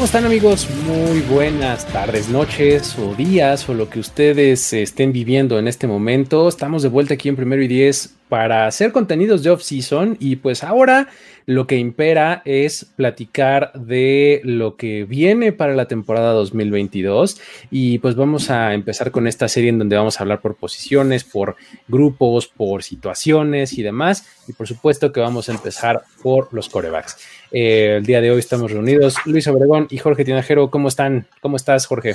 ¿Cómo están amigos? Muy buenas tardes, noches o días o lo que ustedes estén viviendo en este momento. Estamos de vuelta aquí en Primero y Diez para hacer contenidos de off-season y pues ahora lo que impera es platicar de lo que viene para la temporada 2022 y pues vamos a empezar con esta serie en donde vamos a hablar por posiciones, por grupos, por situaciones y demás y por supuesto que vamos a empezar por los corebacks. Eh, el día de hoy estamos reunidos Luis Obregón y Jorge Tinajero. ¿Cómo están? ¿Cómo estás, Jorge?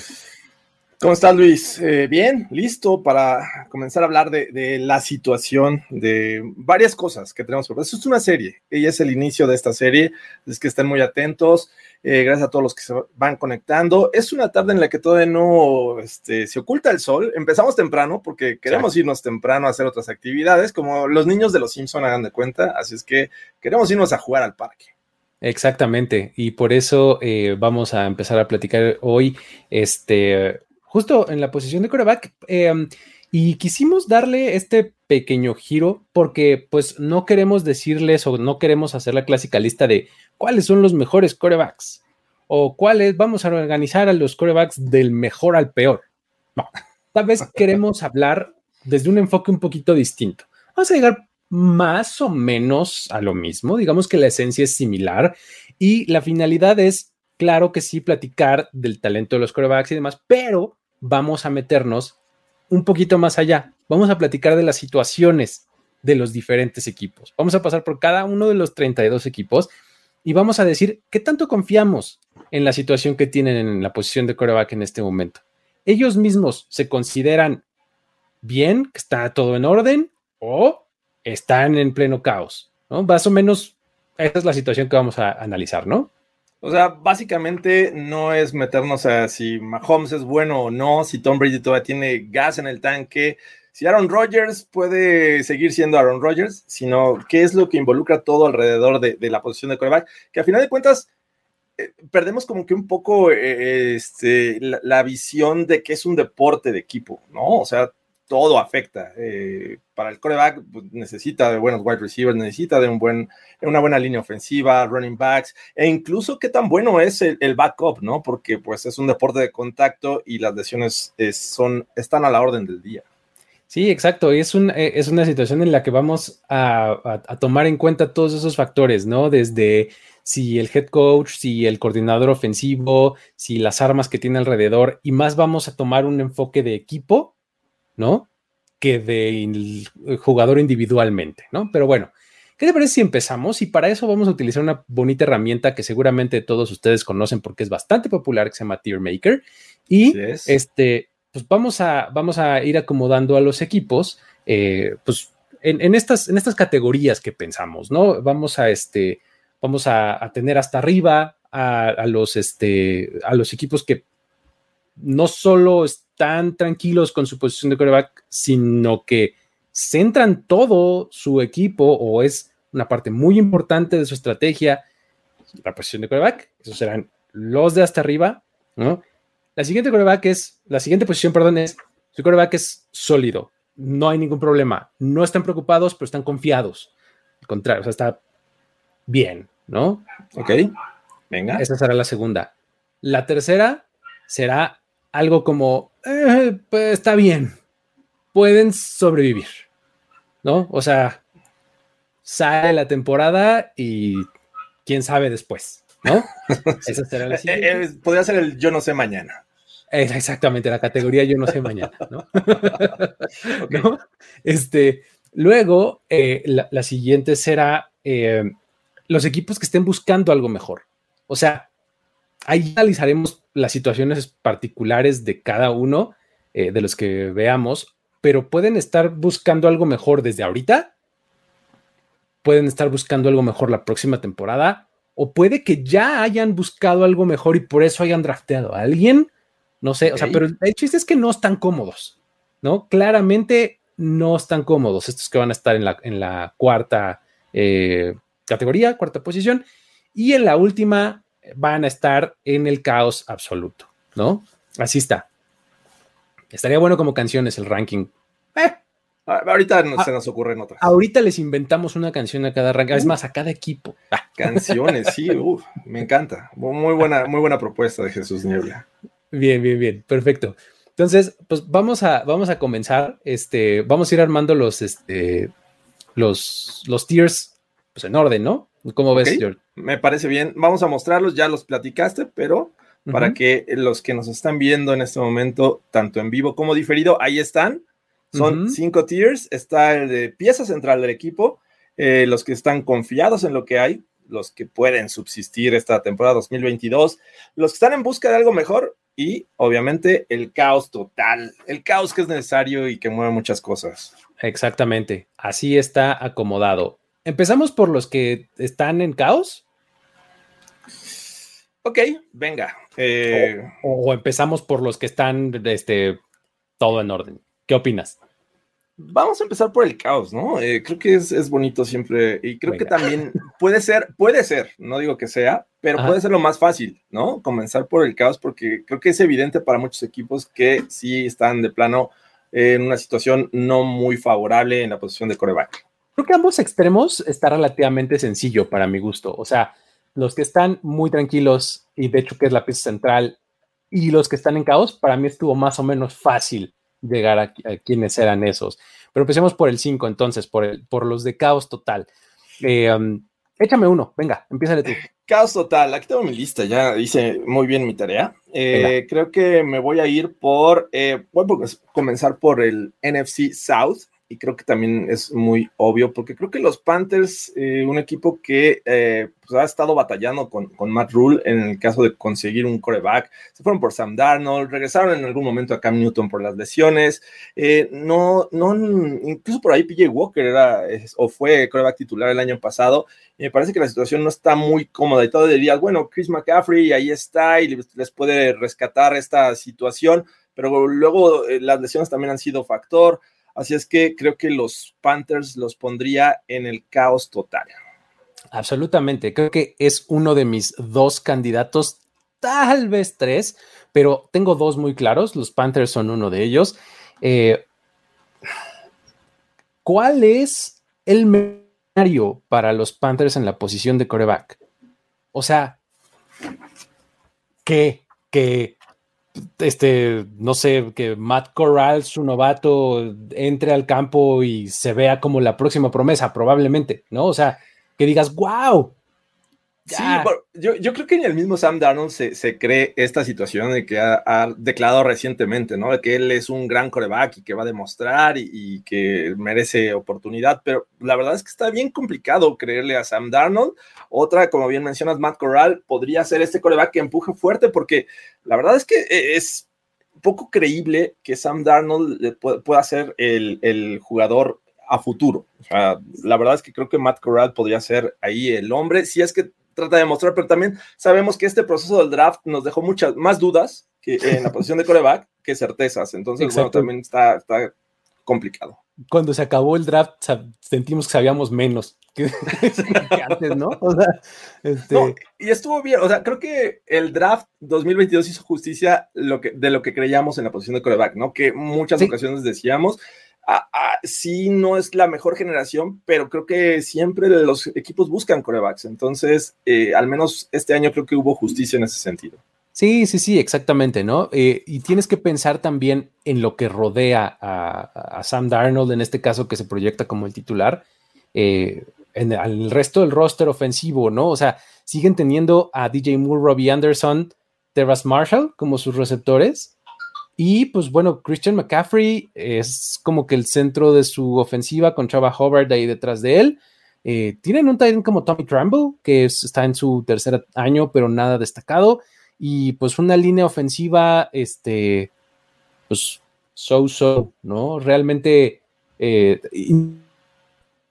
¿Cómo estás, Luis? Eh, bien, listo para comenzar a hablar de, la situación, de varias cosas que tenemos. Esto es una serie, ella es el inicio de esta serie, es que estén muy atentos. Eh, gracias a todos los que se van conectando. Es una tarde en la que todavía no este, se oculta el sol. Empezamos temprano porque queremos irnos temprano a hacer otras actividades, como los niños de los Simpson hagan de cuenta. Así es que queremos irnos a jugar al parque. Exactamente, y por eso eh, vamos a empezar a platicar hoy, este, justo en la posición de coreback. Em, y quisimos darle este pequeño giro porque pues no queremos decirles o no queremos hacer la clásica lista de cuáles son los mejores corebacks o cuáles vamos a organizar a los corebacks del mejor al peor. No, tal vez queremos hablar desde un enfoque un poquito distinto. Vamos a llegar más o menos a lo mismo, digamos que la esencia es similar y la finalidad es, claro que sí, platicar del talento de los corebacks y demás, pero vamos a meternos un poquito más allá. Vamos a platicar de las situaciones de los diferentes equipos. Vamos a pasar por cada uno de los 32 equipos y vamos a decir qué tanto confiamos en la situación que tienen en la posición de coreback en este momento. Ellos mismos se consideran bien, que está todo en orden, o están en pleno caos, ¿no? Más o menos esta es la situación que vamos a analizar, ¿no? O sea, básicamente no es meternos a si Mahomes es bueno o no, si Tom Brady todavía tiene gas en el tanque, si Aaron Rodgers puede seguir siendo Aaron Rodgers, sino qué es lo que involucra todo alrededor de, la posición de quarterback, que a final de cuentas eh, perdemos como que un poco eh, este, la, la, visión de que es un deporte de equipo, ¿no? O sea, todo afecta. Eh, para el coreback pues, necesita de buenos wide receivers, necesita de un buen, una buena línea ofensiva, running backs, e incluso qué tan bueno es el, backup, ¿no? Porque pues es un deporte de contacto y las lesiones son, están a la orden del día. Sí, exacto. Es, un, eh, es una situación en la que vamos a, a, tomar en cuenta todos esos factores, ¿no? Desde si el head coach, si el coordinador ofensivo, si las armas que tiene alrededor, y más vamos a tomar un enfoque de equipo ¿no? Que del jugador individualmente, ¿no? Pero bueno, ¿qué te parece si empezamos? Y para eso vamos a utilizar una bonita herramienta que seguramente todos ustedes conocen porque es bastante popular, que se llama Tier Maker. Y este, pues vamos a, vamos a ir acomodando a los equipos, eh, pues en, estas, en estas categorías que pensamos, ¿no? Vamos a, este, vamos a, tener hasta arriba a, los, este, a los equipos que no solo están tranquilos con su posición de quarterback, sino que centran todo su equipo o es una parte muy importante de su estrategia, la posición de quarterback. Esos serán los de hasta arriba, ¿no? La siguiente quarterback es, la siguiente posición, perdón, es, su quarterback es sólido, no hay ningún problema, no están preocupados, pero están confiados. Al contrario, o sea, está bien, ¿no? Ok, venga. Esa será la segunda. La tercera será algo como, eh, pues está bien, pueden sobrevivir, ¿no? O sea, sale la temporada y quién sabe después, ¿no? Esa será la siguiente. podría ser el yo no sé mañana. Exactamente, la categoría yo no sé mañana, ¿no? Este, luego, eh, la, siguiente será eh, los equipos que estén buscando algo mejor. O sea, ahí analizaremos las situaciones particulares de cada uno eh, de los que veamos, pero pueden estar buscando algo mejor desde ahorita, pueden estar buscando algo mejor la próxima temporada o puede que ya hayan buscado algo mejor y por eso hayan drafteado a alguien. No sé, o sea, pero el chiste es que no están cómodos, ¿no? Claramente no están cómodos estos que van a estar en la, en la cuarta eh, categoría, cuarta posición, y en la última van a estar en el caos absoluto, ¿no? Así está. Estaría bueno como canciones el ranking. Eh, Ah, ahorita no, se nos ocurren otras. Ahorita les inventamos una canción a cada ranking, es más, a cada equipo. Ah. Canciones, sí, me encanta. Muy buena, muy buena propuesta de Jesús Niebla. Bien, bien, bien, perfecto. Entonces, pues vamos a, vamos a comenzar. Este, vamos a ir armando los, este, los, los tiers pues en orden, ¿no? ¿Cómo ves, George? Me parece bien. Vamos a mostrarlos, ya los platicaste, pero para que los que nos están viendo en este momento, tanto en vivo como diferido, ahí están son cinco tiers. Está el de pieza central del equipo, eh, los que están confiados en lo que hay, los que pueden subsistir esta temporada 2022, los que están en busca de algo mejor y obviamente el caos total, el caos que es necesario y que mueve muchas cosas. Exactamente, así está acomodado. Empezamos por los que están en caos. Ok, venga. Eh, o, empezamos por los que están este, todo en orden. ¿Qué opinas? Vamos a empezar por el caos, ¿no? Eh, creo que es, bonito siempre y creo que también puede ser, puede ser, no digo que sea, pero puede ser lo más fácil, ¿no? Comenzar por el caos porque creo que es evidente para muchos equipos que sí están de plano en una situación no muy favorable en la posición de coreback. Creo que ambos extremos está relativamente sencillo para mi gusto. O sea, los que están muy tranquilos y de hecho que es la pieza central y los que están en caos, para mí estuvo más o menos fácil llegar a, quienes eran esos. Pero empecemos por el 5, entonces, por, el, por los de caos total. Eh, um, échame uno, venga, empieza tú. Caos total, aquí tengo mi lista, ya hice muy bien mi tarea. Eh, creo que me voy a ir por, eh, voy a comenzar por el NFC South y creo que también es muy obvio, porque creo que los Panthers, eh, un equipo que eh, pues ha estado batallando con, con, Matt Rule en el caso de conseguir un coreback, se fueron por Sam Darnold, regresaron en algún momento a Cam Newton por las lesiones, eh, no, no, incluso por ahí PJ Walker era o fue coreback titular el año pasado, y me parece que la situación no está muy cómoda y todo diría, bueno, Chris McCaffrey ahí está y les puede rescatar esta situación, pero luego las lesiones también han sido factor. Así es que creo que los Panthers los pondría en el caos total. Absolutamente, creo que es uno de mis dos candidatos, tal vez tres, pero tengo dos muy claros, los Panthers son uno de ellos. Eh, ¿Cuál es el medio para los Panthers en la posición de coreback? O sea, ¿qué? ¿Que este, no sé, que Matt Corral, su novato, entre al campo y se vea como la próxima promesa, probablemente, ¿no? O sea, que digas, wow, Sí, yo, creo que en el mismo Sam Darnold se, cree esta situación de que ha, declarado recientemente, ¿no? De que él es un gran coreback y que va a demostrar y, que merece oportunidad, pero la verdad es que está bien complicado creerle a Sam Darnold. Otra, como bien mencionas, Matt Corral, podría ser este coreback que empuje fuerte porque la verdad es que e, es poco creíble que Sam Darnold pueda ser el, el jugador a futuro. O sea, la verdad es que creo que Matt Corral podría ser ahí el hombre, si es que trata de mostrar, pero también sabemos que este proceso del draft nos dejó muchas más dudas que en la posición de coreback que certezas. Entonces, bueno, también está, está complicado. Cuando se acabó el draft, sentimos que sabíamos menos que, antes, ¿no? O sea, este... y estuvo bien, o sea, creo que el draft 2022 hizo justicia lo que, de lo que creíamos en la posición de coreback, ¿no? Que muchas ocasiones decíamos, sí no es la mejor generación, pero creo que siempre los equipos buscan corebacks. Entonces, eh, al menos este año creo que hubo justicia en ese sentido. Sí, sí, sí, exactamente, ¿no? Eh, y tienes que pensar también en lo que rodea a, Sam Darnold, en este caso que se proyecta como el titular, eh, en el resto del roster ofensivo, ¿no? O sea, siguen teniendo a DJ Moore, Robbie Anderson, Terrace Marshall como sus receptores y pues bueno, Christian McCaffrey es como que el centro de su ofensiva con Chava Hubbard ahí detrás de él. Eh, tienen un tight como Tommy Tremble, que está en su tercer año, pero nada destacado. Y pues una línea ofensiva, este, pues so-so, ¿no? Realmente eh,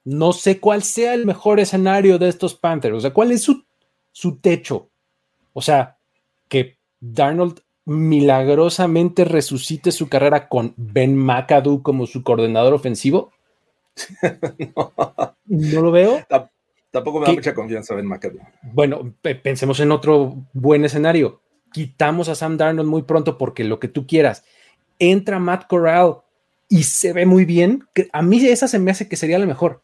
no sé cuál sea el mejor escenario de estos Panthers. O sea, cuál es su su techo. O sea, que Darnold milagrosamente resucite su carrera con Ben McAdoo como su coordinador ofensivo. no. lo veo. Tampoco me da mucha confianza Ben McAdoo. Bueno, pensemos en otro buen escenario. Quitamos a Sam Darnold muy pronto porque lo que tú quieras. Entra Matt Corral y se ve muy bien. A mí esa se me hace que sería la mejor.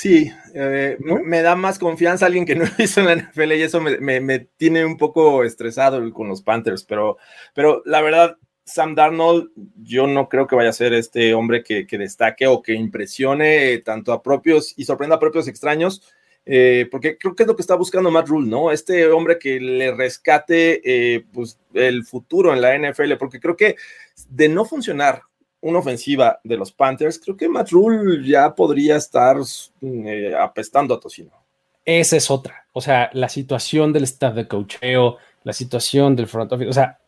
Sí, eh, me da más confianza alguien que no hizo en la NFL y eso me, tiene un poco estresado con los Panthers, pero, pero la verdad, Sam Darnold, yo no creo que vaya a ser este hombre que, destaque o que impresione tanto a propios y sorprenda a propios extraños, eh, porque creo que es lo que está buscando Matt Rule, ¿no? Este hombre que le rescate eh, pues, el futuro en la NFL, porque creo que de no funcionar una ofensiva de los Panthers, creo que Matt Rule ya podría estar eh, apestando a Tocino. Esa es otra. O sea, la situación del staff de cocheo, la situación del front office, o sea,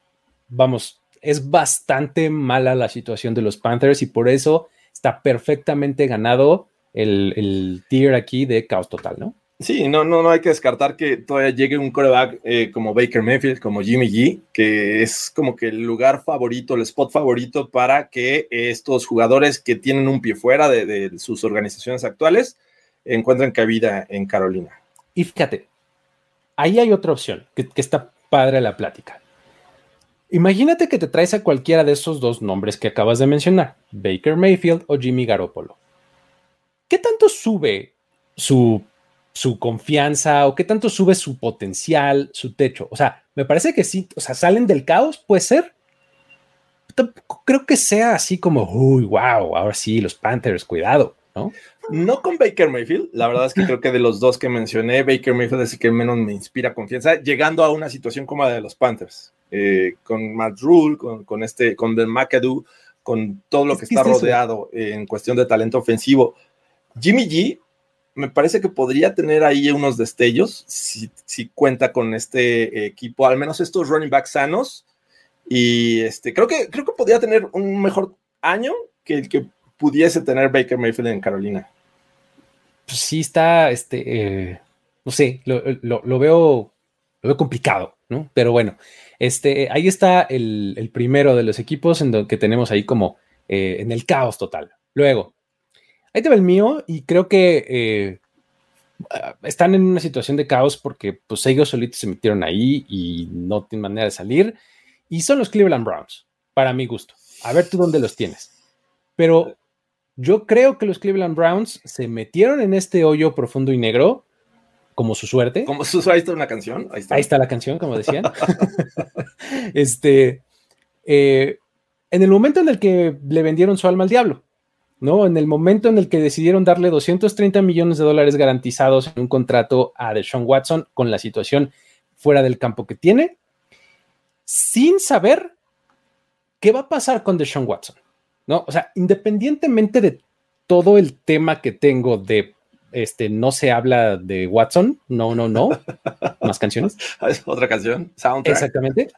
vamos, es bastante mala la situación de los Panthers y por eso está perfectamente ganado el, el tier aquí de caos total, ¿no? Sí, no, no, no hay que descartar que todavía llegue un coreback eh, como Baker Mayfield, como Jimmy G, que es como que el lugar favorito, el spot favorito para que estos jugadores que tienen un pie fuera de, sus organizaciones actuales encuentren cabida en Carolina. Y fíjate, ahí hay otra opción que, que está padre la plática. Imagínate que te traes a cualquiera de esos dos nombres que acabas de mencionar, Baker Mayfield o Jimmy Garoppolo. ¿Qué tanto sube su su confianza o qué tanto sube su potencial, su techo. O sea, me parece que sí, o sea, salen del caos, puede ser. creo que sea así como, uy, wow, ahora sí, los Panthers, cuidado, ¿no? No con Baker Mayfield, la verdad es que creo que de los dos que mencioné, Baker Mayfield es el que menos me inspira confianza, llegando a una situación como la de los Panthers, eh, con Matt Rule, con, este, con The McAdoo, con todo lo que está rodeado en cuestión de talento ofensivo. Jimmy G me parece que podría tener ahí unos destellos si, cuenta con este equipo, al menos estos running backs sanos. Y este, creo que, creo que podría tener un mejor año que el que pudiese tener Baker Mayfield en Carolina. Pues sí, está, este, eh, no sé, lo, veo, lo veo complicado, ¿no? Pero bueno, este, ahí está el, primero de los equipos en donde tenemos ahí como eh, en el caos total. Luego, Ahí te va el mío y creo que eh, están en una situación de caos porque pues ellos solitos se metieron ahí y no tienen manera de salir. Y son los Cleveland Browns, para mi gusto. A ver tú dónde los tienes. Pero yo creo que los Cleveland Browns se metieron en este hoyo profundo y negro como su suerte. Como su ahí está una canción. Ahí está, la canción, como decían. este, eh, en el momento en el que le vendieron su alma al diablo. ¿No? En el momento en el que decidieron darle 230 millones de dólares garantizados en un contrato a Deshaun Watson con la situación fuera del campo que tiene, sin saber qué va a pasar con Deshaun Watson, ¿no? O sea, independientemente de todo el tema que tengo de este, no se habla de Watson, no, no, no, más canciones. Otra canción, soundtrack. Exactamente.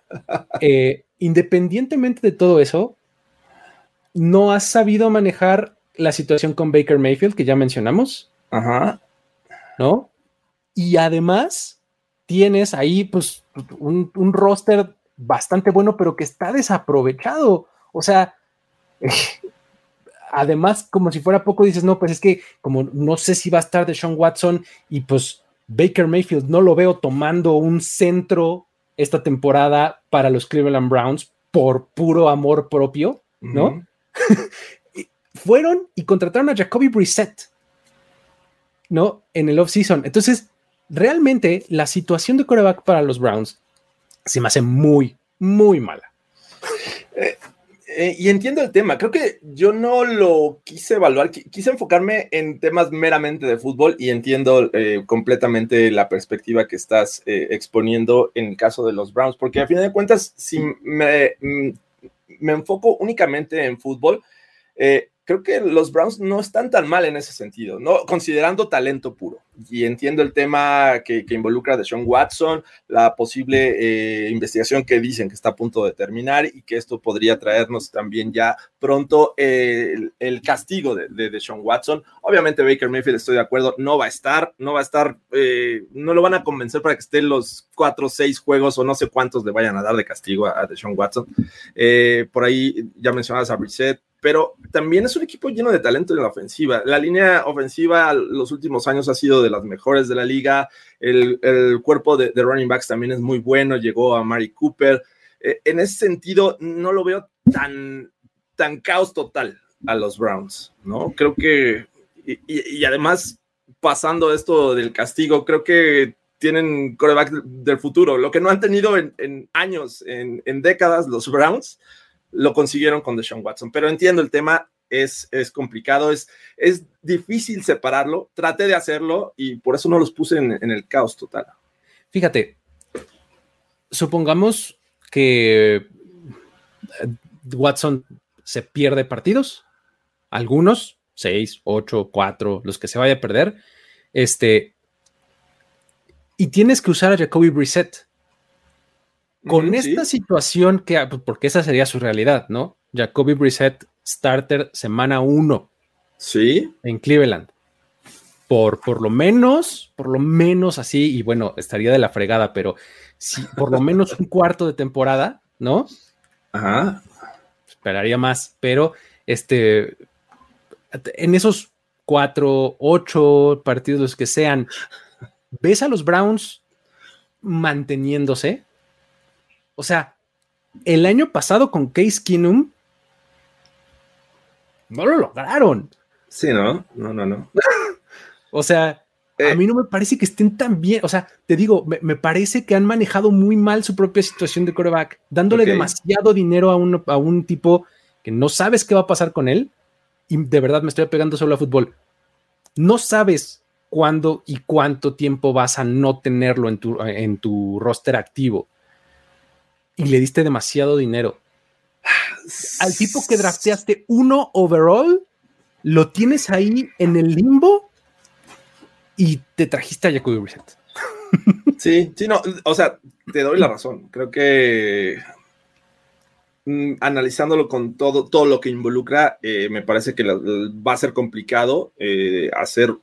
Eh, independientemente de todo eso, no has sabido manejar la situación con Baker Mayfield, que ya mencionamos. Ajá. ¿No? Y además tienes ahí, pues, un, roster bastante bueno, pero que está desaprovechado. O sea, además, como si fuera poco, dices, no, pues es que como no sé si va a estar de Sean Watson y pues Baker Mayfield no lo veo tomando un centro esta temporada para los Cleveland Browns por puro amor propio, ¿no? fueron y contrataron a Jacoby Brissett, ¿no? En el off-season. Entonces, realmente la situación de coreback para los Browns se me hace muy, muy mala. Eh, eh, y entiendo el tema. Creo que yo no lo quise evaluar. Quise enfocarme en temas meramente de fútbol y entiendo eh, completamente la perspectiva que estás exponiendo en el caso de los Browns, porque a fin de cuentas, si me, mm, me enfoco únicamente en fútbol, creo que los Browns no están tan mal en ese sentido, ¿no? Considerando talento puro. Y entiendo el tema que, involucra a Sean Watson, la posible eh, investigación que dicen que está a punto de terminar y que esto podría traernos también ya pronto eh, el, castigo de, de, Sean Watson. Obviamente Baker Mayfield, estoy de acuerdo, no va a estar, no va a estar, eh, no lo van a convencer para que esté los cuatro seis juegos o no sé cuántos le vayan a dar de castigo a, a Sean Watson. por ahí ya mencionabas a Brissett, pero también es un equipo lleno de talento en la ofensiva. La línea ofensiva los últimos años ha sido de las mejores de la liga. El, cuerpo de, running backs también es muy bueno. Llegó a Mari Cooper. Eh, en ese sentido, no lo veo tan, tan caos total a los Browns, ¿no? Creo que, y, además, pasando esto del castigo, creo que tienen coreback del futuro, lo que no han tenido en, años, en, en décadas los Browns lo consiguieron con Deshaun Watson. Pero entiendo el tema, es, es complicado, es, es difícil separarlo. Traté de hacerlo y por eso no los puse en, el caos total. Fíjate, supongamos que eh, Watson se pierde partidos, algunos, seis, ocho, cuatro, los que se vaya a perder, este, y tienes que usar a Jacoby Brissett con esta situación que, ah, pues, porque esa sería su realidad, ¿no? Jacoby Brissett, starter semana uno. Sí. En Cleveland. Por, por lo menos, por lo menos así, y bueno, estaría de la fregada, pero si por lo menos un cuarto de temporada, ¿no? Ajá. Esperaría más, pero este, en esos cuatro, ocho partidos que sean, ¿ves a los Browns manteniéndose? O sea, el año pasado con Case Keenum no lo lograron. Sí, no, no, no, no. o sea, a eh. mí no me parece que estén tan bien. O sea, te digo, me, parece que han manejado muy mal su propia situación de coreback, dándole demasiado dinero a un, a un tipo que no sabes qué va a pasar con él. Y de verdad me estoy pegando solo a fútbol. No sabes cuándo y cuánto tiempo vas a no tenerlo en tu, en tu roster activo y le diste demasiado dinero. Al tipo que drafteaste uno overall, lo tienes ahí en el limbo y te trajiste a Jacoby Brissett. Sí, sí, no, o sea, te doy la razón. Creo que mm, analizándolo con todo, todo lo que involucra, eh, me parece que va a ser complicado eh, hacer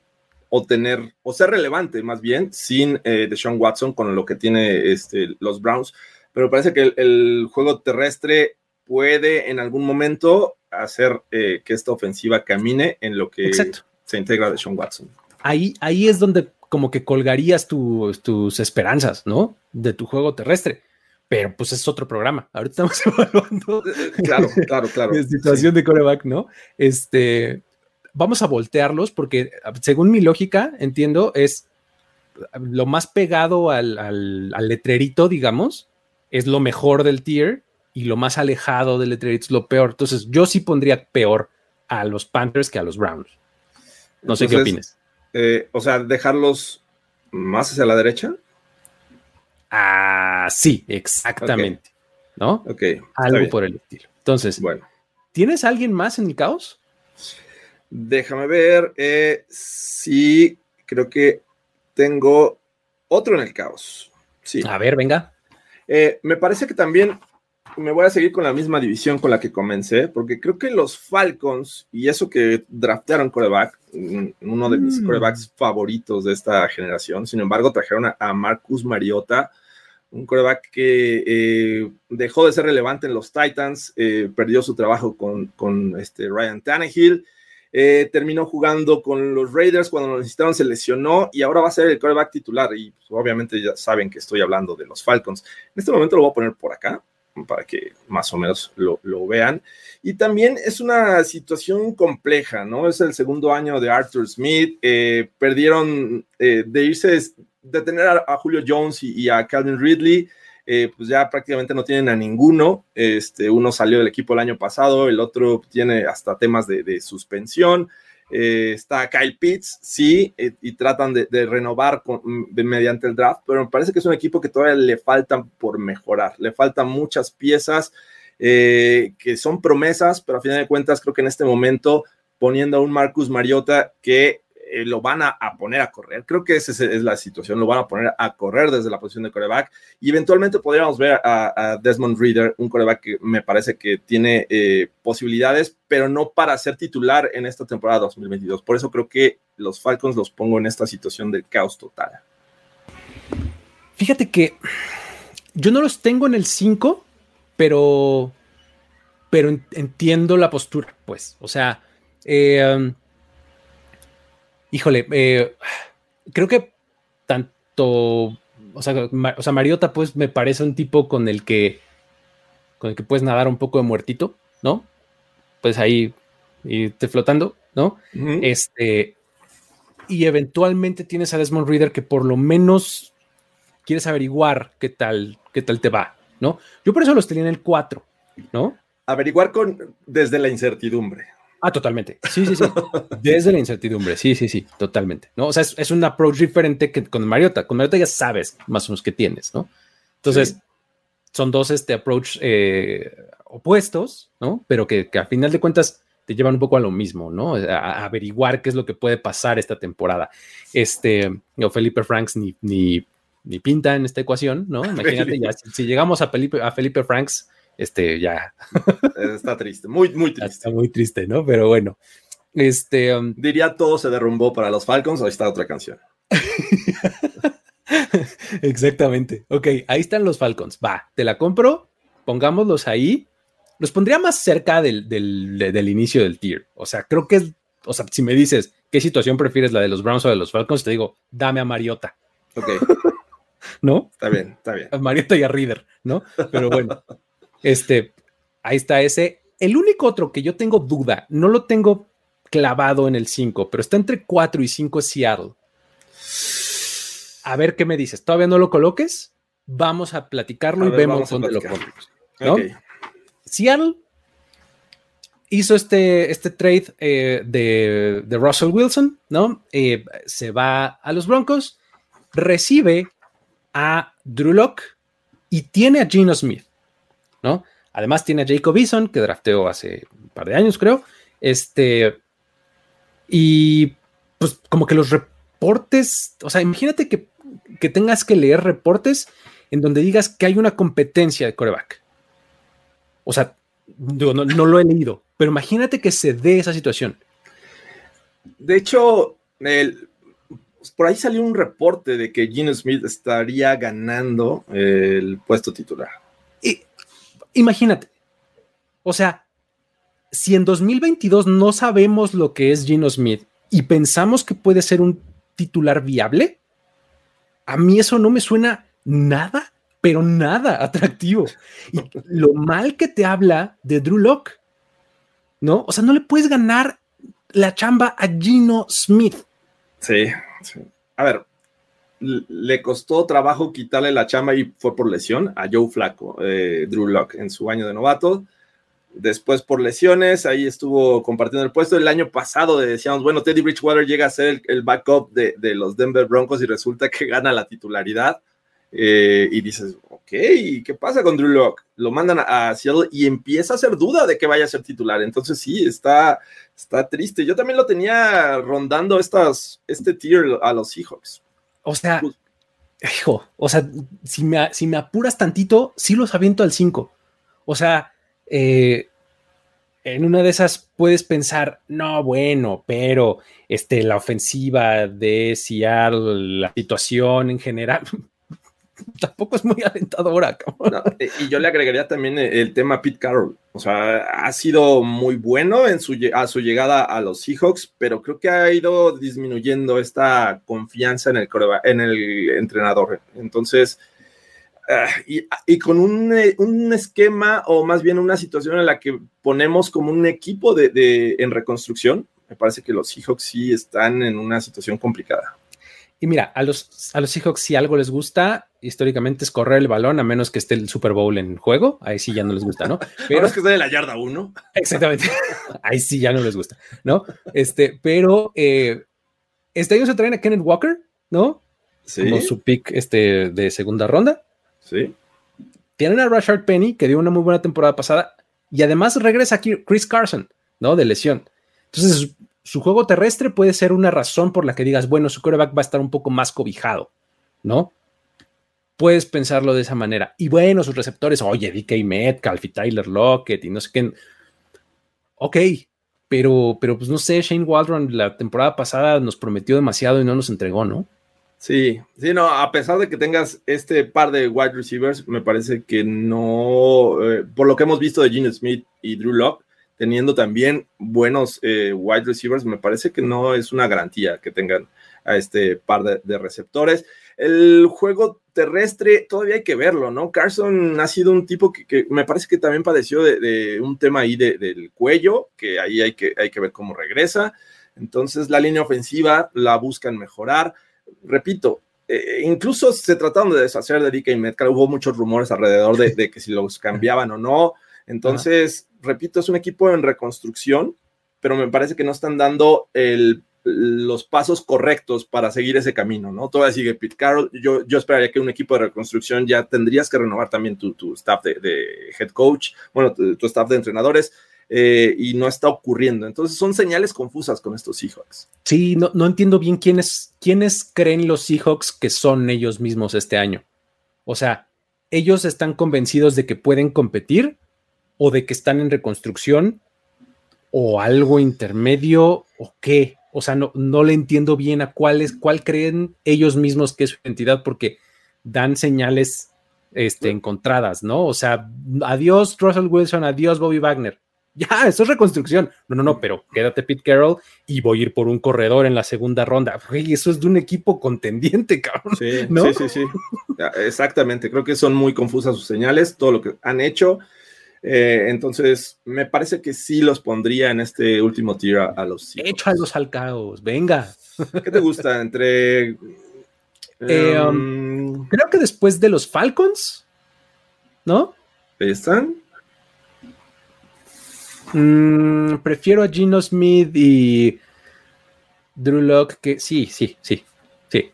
o tener, o ser relevante más bien, sin eh, Deshaun Watson con lo que tiene este, los Browns pero parece que el, juego terrestre puede en algún momento hacer eh, que esta ofensiva camine en lo que se integra de Sean Watson. Ahí, ahí es donde como que colgarías tus esperanzas, ¿no? De tu juego terrestre. Pero pues es otro programa. Ahorita estamos evaluando. Claro, claro, claro. La situación de coreback, ¿no? Este, vamos a voltearlos porque según mi lógica, entiendo, es lo más pegado al, al letrerito, digamos, es lo mejor del tier y lo más alejado del letrerito es lo peor. Entonces, yo sí pondría peor a los Panthers que a los Browns. No sé qué opinas. Eh, o sea, dejarlos más hacia la derecha. Ah, sí, exactamente. ¿No? Ok. Algo por el estilo. Entonces, bueno. ¿Tienes alguien más en el caos? Déjame ver. Eh, sí, creo que tengo otro en el caos. Sí. A ver, venga. Eh, me parece que también me voy a seguir con la misma división con la que comencé, porque creo que los Falcons y eso que draftearon coreback, uno de mis mm. corebacks favoritos de esta generación, sin embargo, trajeron a, Marcus Mariota, un coreback que eh, dejó de ser relevante en los Titans, eh, perdió su trabajo con, con este Ryan Tannehill. Terminó jugando con los Raiders cuando lo necesitaron, se lesionó y ahora va a ser el coreback titular. Y pues, obviamente ya saben que estoy hablando de los Falcons. En este momento lo voy a poner por acá para que más o menos lo, vean. Y también es una situación compleja, ¿no? Es el segundo año de Arthur Smith. Eh, perdieron eh, de irse, de tener a, Julio Jones y, a Calvin Ridley. Eh, pues ya prácticamente no tienen a ninguno. Este, uno salió del equipo el año pasado, el otro tiene hasta temas de, de suspensión. Eh, está Kyle Pitts, sí, eh, y tratan de, renovar mm, mediante el draft, pero me parece que es un equipo que todavía le faltan por mejorar, le faltan muchas piezas. que son promesas, pero a final de cuentas creo que en este momento poniendo a un Marcus Mariota que eh, lo van a, poner a correr. Creo que esa es, la situación, lo van a poner a correr desde la posición de coreback y eventualmente podríamos ver a, Desmond Reader, un coreback que me parece que tiene eh, posibilidades, pero no para ser titular en esta temporada 2022. Por eso creo que los Falcons los pongo en esta situación de caos total. Fíjate que yo no los tengo en el 5, pero, pero entiendo la postura, pues. O sea, eh, um, híjole, eh, creo que tanto, o sea, o sea, Mariota, pues me parece un tipo con el que, con el que puedes nadar un poco de muertito, ¿no? Pues ahí irte flotando, ¿no? Este, y eventualmente tienes a Desmond Reader que por lo menos quieres averiguar qué tal, qué tal te va, ¿no? Yo por eso los tenía en el 4, ¿no? Averiguar con desde la incertidumbre. Ah, totalmente. Sí, sí, sí. Desde la incertidumbre. Sí, sí, sí, totalmente. ¿no? O sea, es, un approach diferente que con Mariota. Con Mariota ya sabes más o menos qué tienes, ¿no? Entonces, son dos este, approach eh, opuestos, ¿no? Pero que, a final de cuentas te llevan un poco a lo mismo, ¿no? A, averiguar qué es lo que puede pasar esta temporada. Este, o Felipe Franks ni, ni, ni, pinta en esta ecuación, ¿no? Imagínate ya, si, llegamos a Felipe, a Felipe Franks, este, ya. Está triste, muy, muy triste. Está muy triste, ¿no? Pero bueno. Este. Um, Diría todo se derrumbó para los Falcons, ahí está otra canción. Exactamente. Ok, ahí están los Falcons. Va, te la compro, pongámoslos ahí. Los pondría más cerca del, del, inicio del tier. O sea, creo que es. O sea, si me dices qué situación prefieres, la de los Browns o de los Falcons, te digo, dame a Mariota. Ok. ¿No? Está bien, está bien. A Mariota y a Reader, ¿no? Pero bueno. Este, ahí está ese. El único otro que yo tengo duda, no lo tengo clavado en el 5, pero está entre 4 y 5 es Seattle. A ver qué me dices. ¿Todavía no lo coloques? Vamos a platicarlo y vemos dónde lo ponemos. Seattle hizo este, este trade eh, de, Russell Wilson, ¿no? Eh, se va a los Broncos, recibe a Drew Locke y tiene a Geno Smith. ¿No? Además tiene a Jacob Eason, que drafteó hace un par de años, creo. Este, y pues como que los reportes, o sea, imagínate que, tengas que leer reportes en donde digas que hay una competencia de coreback. O sea, no, no, lo he leído, pero imagínate que se dé esa situación. De hecho, por ahí salió un reporte de que Gene Smith estaría ganando el puesto titular. Imagínate, o sea, si en 2022 no sabemos lo que es Gino Smith y pensamos que puede ser un titular viable, a mí eso no me suena nada, pero nada atractivo. Y lo mal que te habla de Drew Locke, ¿no? O sea, no le puedes ganar la chamba a Gino Smith. Sí, sí. A ver, le costó trabajo quitarle la chamba y fue por lesión a Joe Flaco, eh, Drew Locke, en su año de novato. Después por lesiones, ahí estuvo compartiendo el puesto. El año pasado decíamos, bueno, Teddy Bridgewater llega a ser el, backup de, los Denver Broncos y resulta que gana la titularidad. Eh, y dices, ok, ¿qué pasa con Drew Locke? Lo mandan a, Seattle y empieza a hacer duda de que vaya a ser titular. Entonces sí, está, está triste. Yo también lo tenía rondando estas, este tier a los Seahawks. O sea, hijo, o sea, si me, si me apuras tantito, sí los aviento al 5. O sea, eh, en una de esas puedes pensar, no, bueno, pero este, la ofensiva de Seattle, la situación en general, tampoco es muy alentadora. Eh, y yo le agregaría también el, tema Pete Carroll. O sea, ha sido muy bueno en su, a su llegada a los Seahawks, pero creo que ha ido disminuyendo esta confianza en el, en el entrenador. Entonces, ah, y, con un, un, esquema o más bien una situación en la que ponemos como un equipo de, en reconstrucción, me parece que los Seahawks sí están en una situación complicada. Y mira, a los, a los Seahawks si algo les gusta, históricamente es correr el balón, a menos que esté el Super Bowl en juego. Ahí sí ya no les gusta, ¿no? Pero es que esté de la yarda uno. Exactamente. Ahí sí ya no les gusta, ¿no? Este, pero eh, este año se traen a Kenneth Walker, ¿no? Sí. Como su pick este, de segunda ronda. Sí. tienen a Rashard Penny, que dio una muy buena temporada pasada, y además regresa aquí Chris Carson, ¿no? De lesión. Entonces, su juego terrestre puede ser una razón por la que digas, bueno, su quarterback va a estar un poco más cobijado, ¿no? Puedes pensarlo de esa manera. Y bueno, sus receptores, oye, DK Metcalf y Tyler Lockett y no sé qué. Ok, pero, pero pues no sé, Shane Waldron la temporada pasada nos prometió demasiado y no nos entregó, ¿no? Sí, sí, no, a pesar de que tengas este par de wide receivers, me parece que no, eh, por lo que hemos visto de Gene Smith y Drew Locke, teniendo también buenos eh, wide receivers, me parece que no es una garantía que tengan a este par de, receptores. El juego terrestre todavía hay que verlo, ¿no? Carson ha sido un tipo que, me parece que también padeció de, un tema ahí del cuello, que ahí hay que, hay que ver cómo regresa. Entonces la línea ofensiva la buscan mejorar. Repito, eh, incluso se trataron de deshacer de DK Metcalf, hubo muchos rumores alrededor de, de que si los cambiaban o no. Entonces, repito, es un equipo en reconstrucción, pero me parece que no están dando los pasos correctos para seguir ese camino, ¿no? Todavía sigue Pete Carroll. Yo, yo esperaría que un equipo de reconstrucción ya tendrías que renovar también tu, staff de, head coach, bueno, tu, staff de entrenadores. Eh, y no está ocurriendo. Entonces son señales confusas con estos Seahawks. Sí, no, no entiendo bien quiénes, quiénes creen los Seahawks que son ellos mismos este año. O sea, ellos están convencidos de que pueden competir o de que están en reconstrucción o algo intermedio o qué. O sea, no, no le entiendo bien a cuál es, cuál creen ellos mismos que es su identidad, porque dan señales este, encontradas, ¿no? O sea, adiós Russell Wilson, adiós Bobby Wagner. Ya, eso es reconstrucción. No, no, no, pero quédate Pete Carroll y voy a ir por un corredor en la segunda ronda. eso es de un equipo contendiente, cabrón. Sí, sí, sí, sí. Exactamente. Creo que son muy confusas sus señales, todo lo que han hecho. Eh, entonces, me parece que sí los pondría en este último tier a, los Échalos al caos, venga. ¿Qué te gusta entre... Eh, um, um, creo que después de los Falcons, ¿no? ¿Están? Mm, prefiero a Gino Smith y Drew Locke que sí, sí, sí, sí,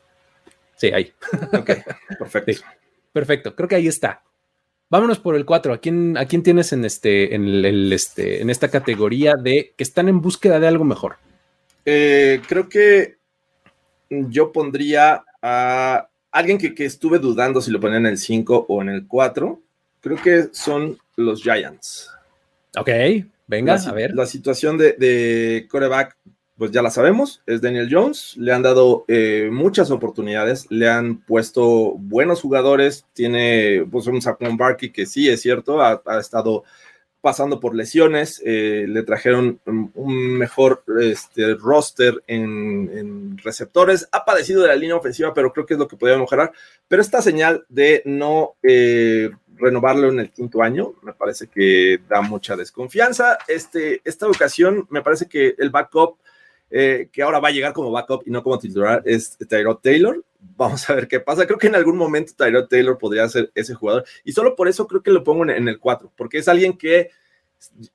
sí, ahí. Ok, perfecto. perfecto, creo que ahí está. Vámonos por el 4. ¿A quién, ¿A quién tienes en, este, en, el, este, en esta categoría de que están en búsqueda de algo mejor? Eh, creo que yo pondría a alguien que, estuve dudando si lo ponía en el 5 o en el 4. Creo que son los Giants. Ok, venga, a ver. La situación de, de coreback pues ya la sabemos, es Daniel Jones, le han dado eh, muchas oportunidades, le han puesto buenos jugadores, tiene pues un Saquon Barkley que sí es cierto, ha, estado pasando por lesiones, eh, le trajeron un mejor este, roster en, receptores, ha padecido de la línea ofensiva, pero creo que es lo que podría mejorar, pero esta señal de no eh, renovarlo en el quinto año, me parece que da mucha desconfianza, este, esta ocasión me parece que el backup eh, que ahora va a llegar como backup y no como titular, es Tyrod Taylor. Vamos a ver qué pasa. Creo que en algún momento Tyrod Taylor podría ser ese jugador. Y solo por eso creo que lo pongo en, el 4, porque es alguien que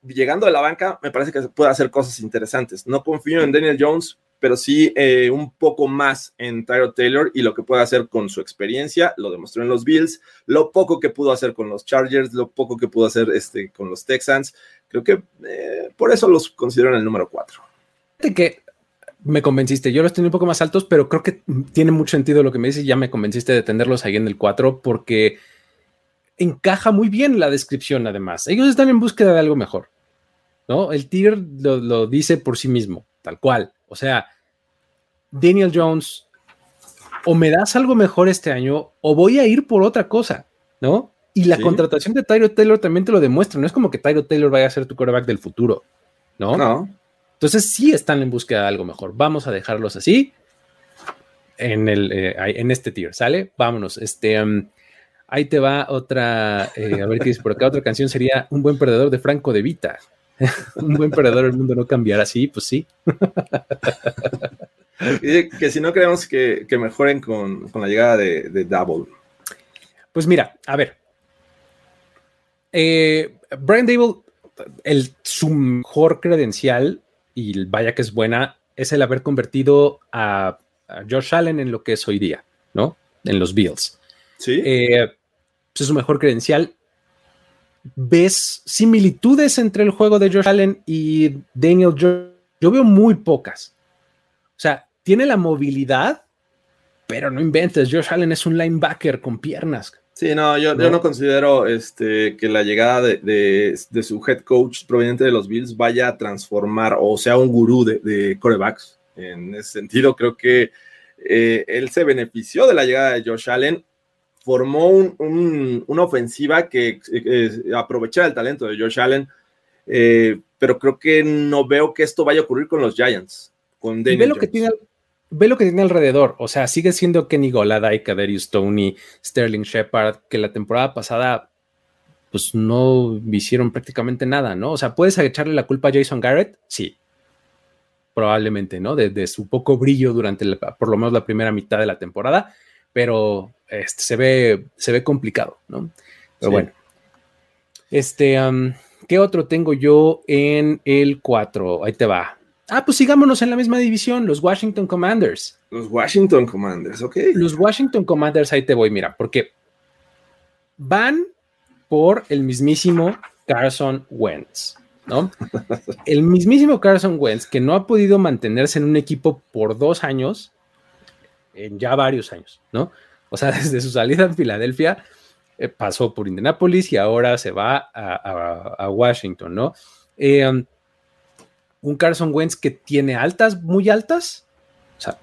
llegando a la banca me parece que puede hacer cosas interesantes. No confío en Daniel Jones, pero sí eh, un poco más en Tyrod Taylor y lo que puede hacer con su experiencia, lo demostró en los Bills, lo poco que pudo hacer con los Chargers, lo poco que pudo hacer este, con los Texans. Creo que eh, por eso los considero en el número 4. Que me convenciste. Yo los tenía un poco más altos, pero creo que tiene mucho sentido lo que me dices. Ya me convenciste de tenerlos ahí en el 4 porque encaja muy bien la descripción, además. Ellos están en búsqueda de algo mejor. ¿No? El tier lo, dice por sí mismo, tal cual. O sea, Daniel Jones, o me das algo mejor este año, o voy a ir por otra cosa, ¿no? Y la contratación de Tyro Taylor también te lo demuestra. No es como que Tyro Taylor vaya a ser tu quarterback del futuro, ¿no? No. Entonces sí están en búsqueda de algo mejor. Vamos a dejarlos así en, el, eh, en este tier, ¿sale? Vámonos. Este, um, ahí te va otra, eh, a ver qué dice por acá, otra canción sería Un buen perdedor de Franco de Vita. Un buen perdedor, el mundo no cambiará, sí, pues sí. que si no queremos que, mejoren con, la llegada de, Double. Pues mira, a ver. Eh, Brian Dable, el, su mejor credencial y vaya que es buena, es el haber convertido a, Josh Allen en lo que es hoy día, ¿no? En los Bills. Sí. Eh, pues es su mejor credencial. ¿ves similitudes entre el juego de Josh Allen y Daniel Jones? Yo veo muy pocas. O sea, tiene la movilidad, pero no inventes. Josh Allen es un linebacker con piernas. Sí, no, yo no, considero este, que la llegada de, su head coach proveniente de los Bills vaya a transformar o sea un gurú de, de corebacks. En ese sentido, creo que eh, él se benefició de la llegada de Josh Allen, formó una ofensiva que aprovechaba el talento de Josh Allen, eh, pero creo que no veo que esto vaya a ocurrir con los Giants. Con ve lo que tiene ve lo que tiene alrededor. O sea, sigue siendo Kenny Golada, Kaderius Tony, Sterling Shepard, que la temporada pasada pues no hicieron prácticamente nada, ¿no? O sea, ¿puedes echarle la culpa a Jason Garrett? Sí, probablemente, ¿no? De, su poco brillo durante por lo menos la primera mitad de la temporada, pero este, se, ve, se ve complicado, ¿no? Pero bueno. Este, ¿qué otro tengo yo en el 4? Ahí te va. Ah, pues sigámonos en la misma división, los Washington Commanders. Los Washington Commanders, ok. Los Washington Commanders, ahí te voy, mira, porque van por el mismísimo Carson Wentz. ¿no? El mismísimo Carson Wentz, que no ha podido mantenerse en un equipo por dos años, en ya varios años, ¿no? O sea, desde su salida en Filadelfia, eh, pasó por Indianapolis y ahora se va a, Washington, ¿no? Eh, um, un Carson Wentz que tiene altas, muy altas, o sea,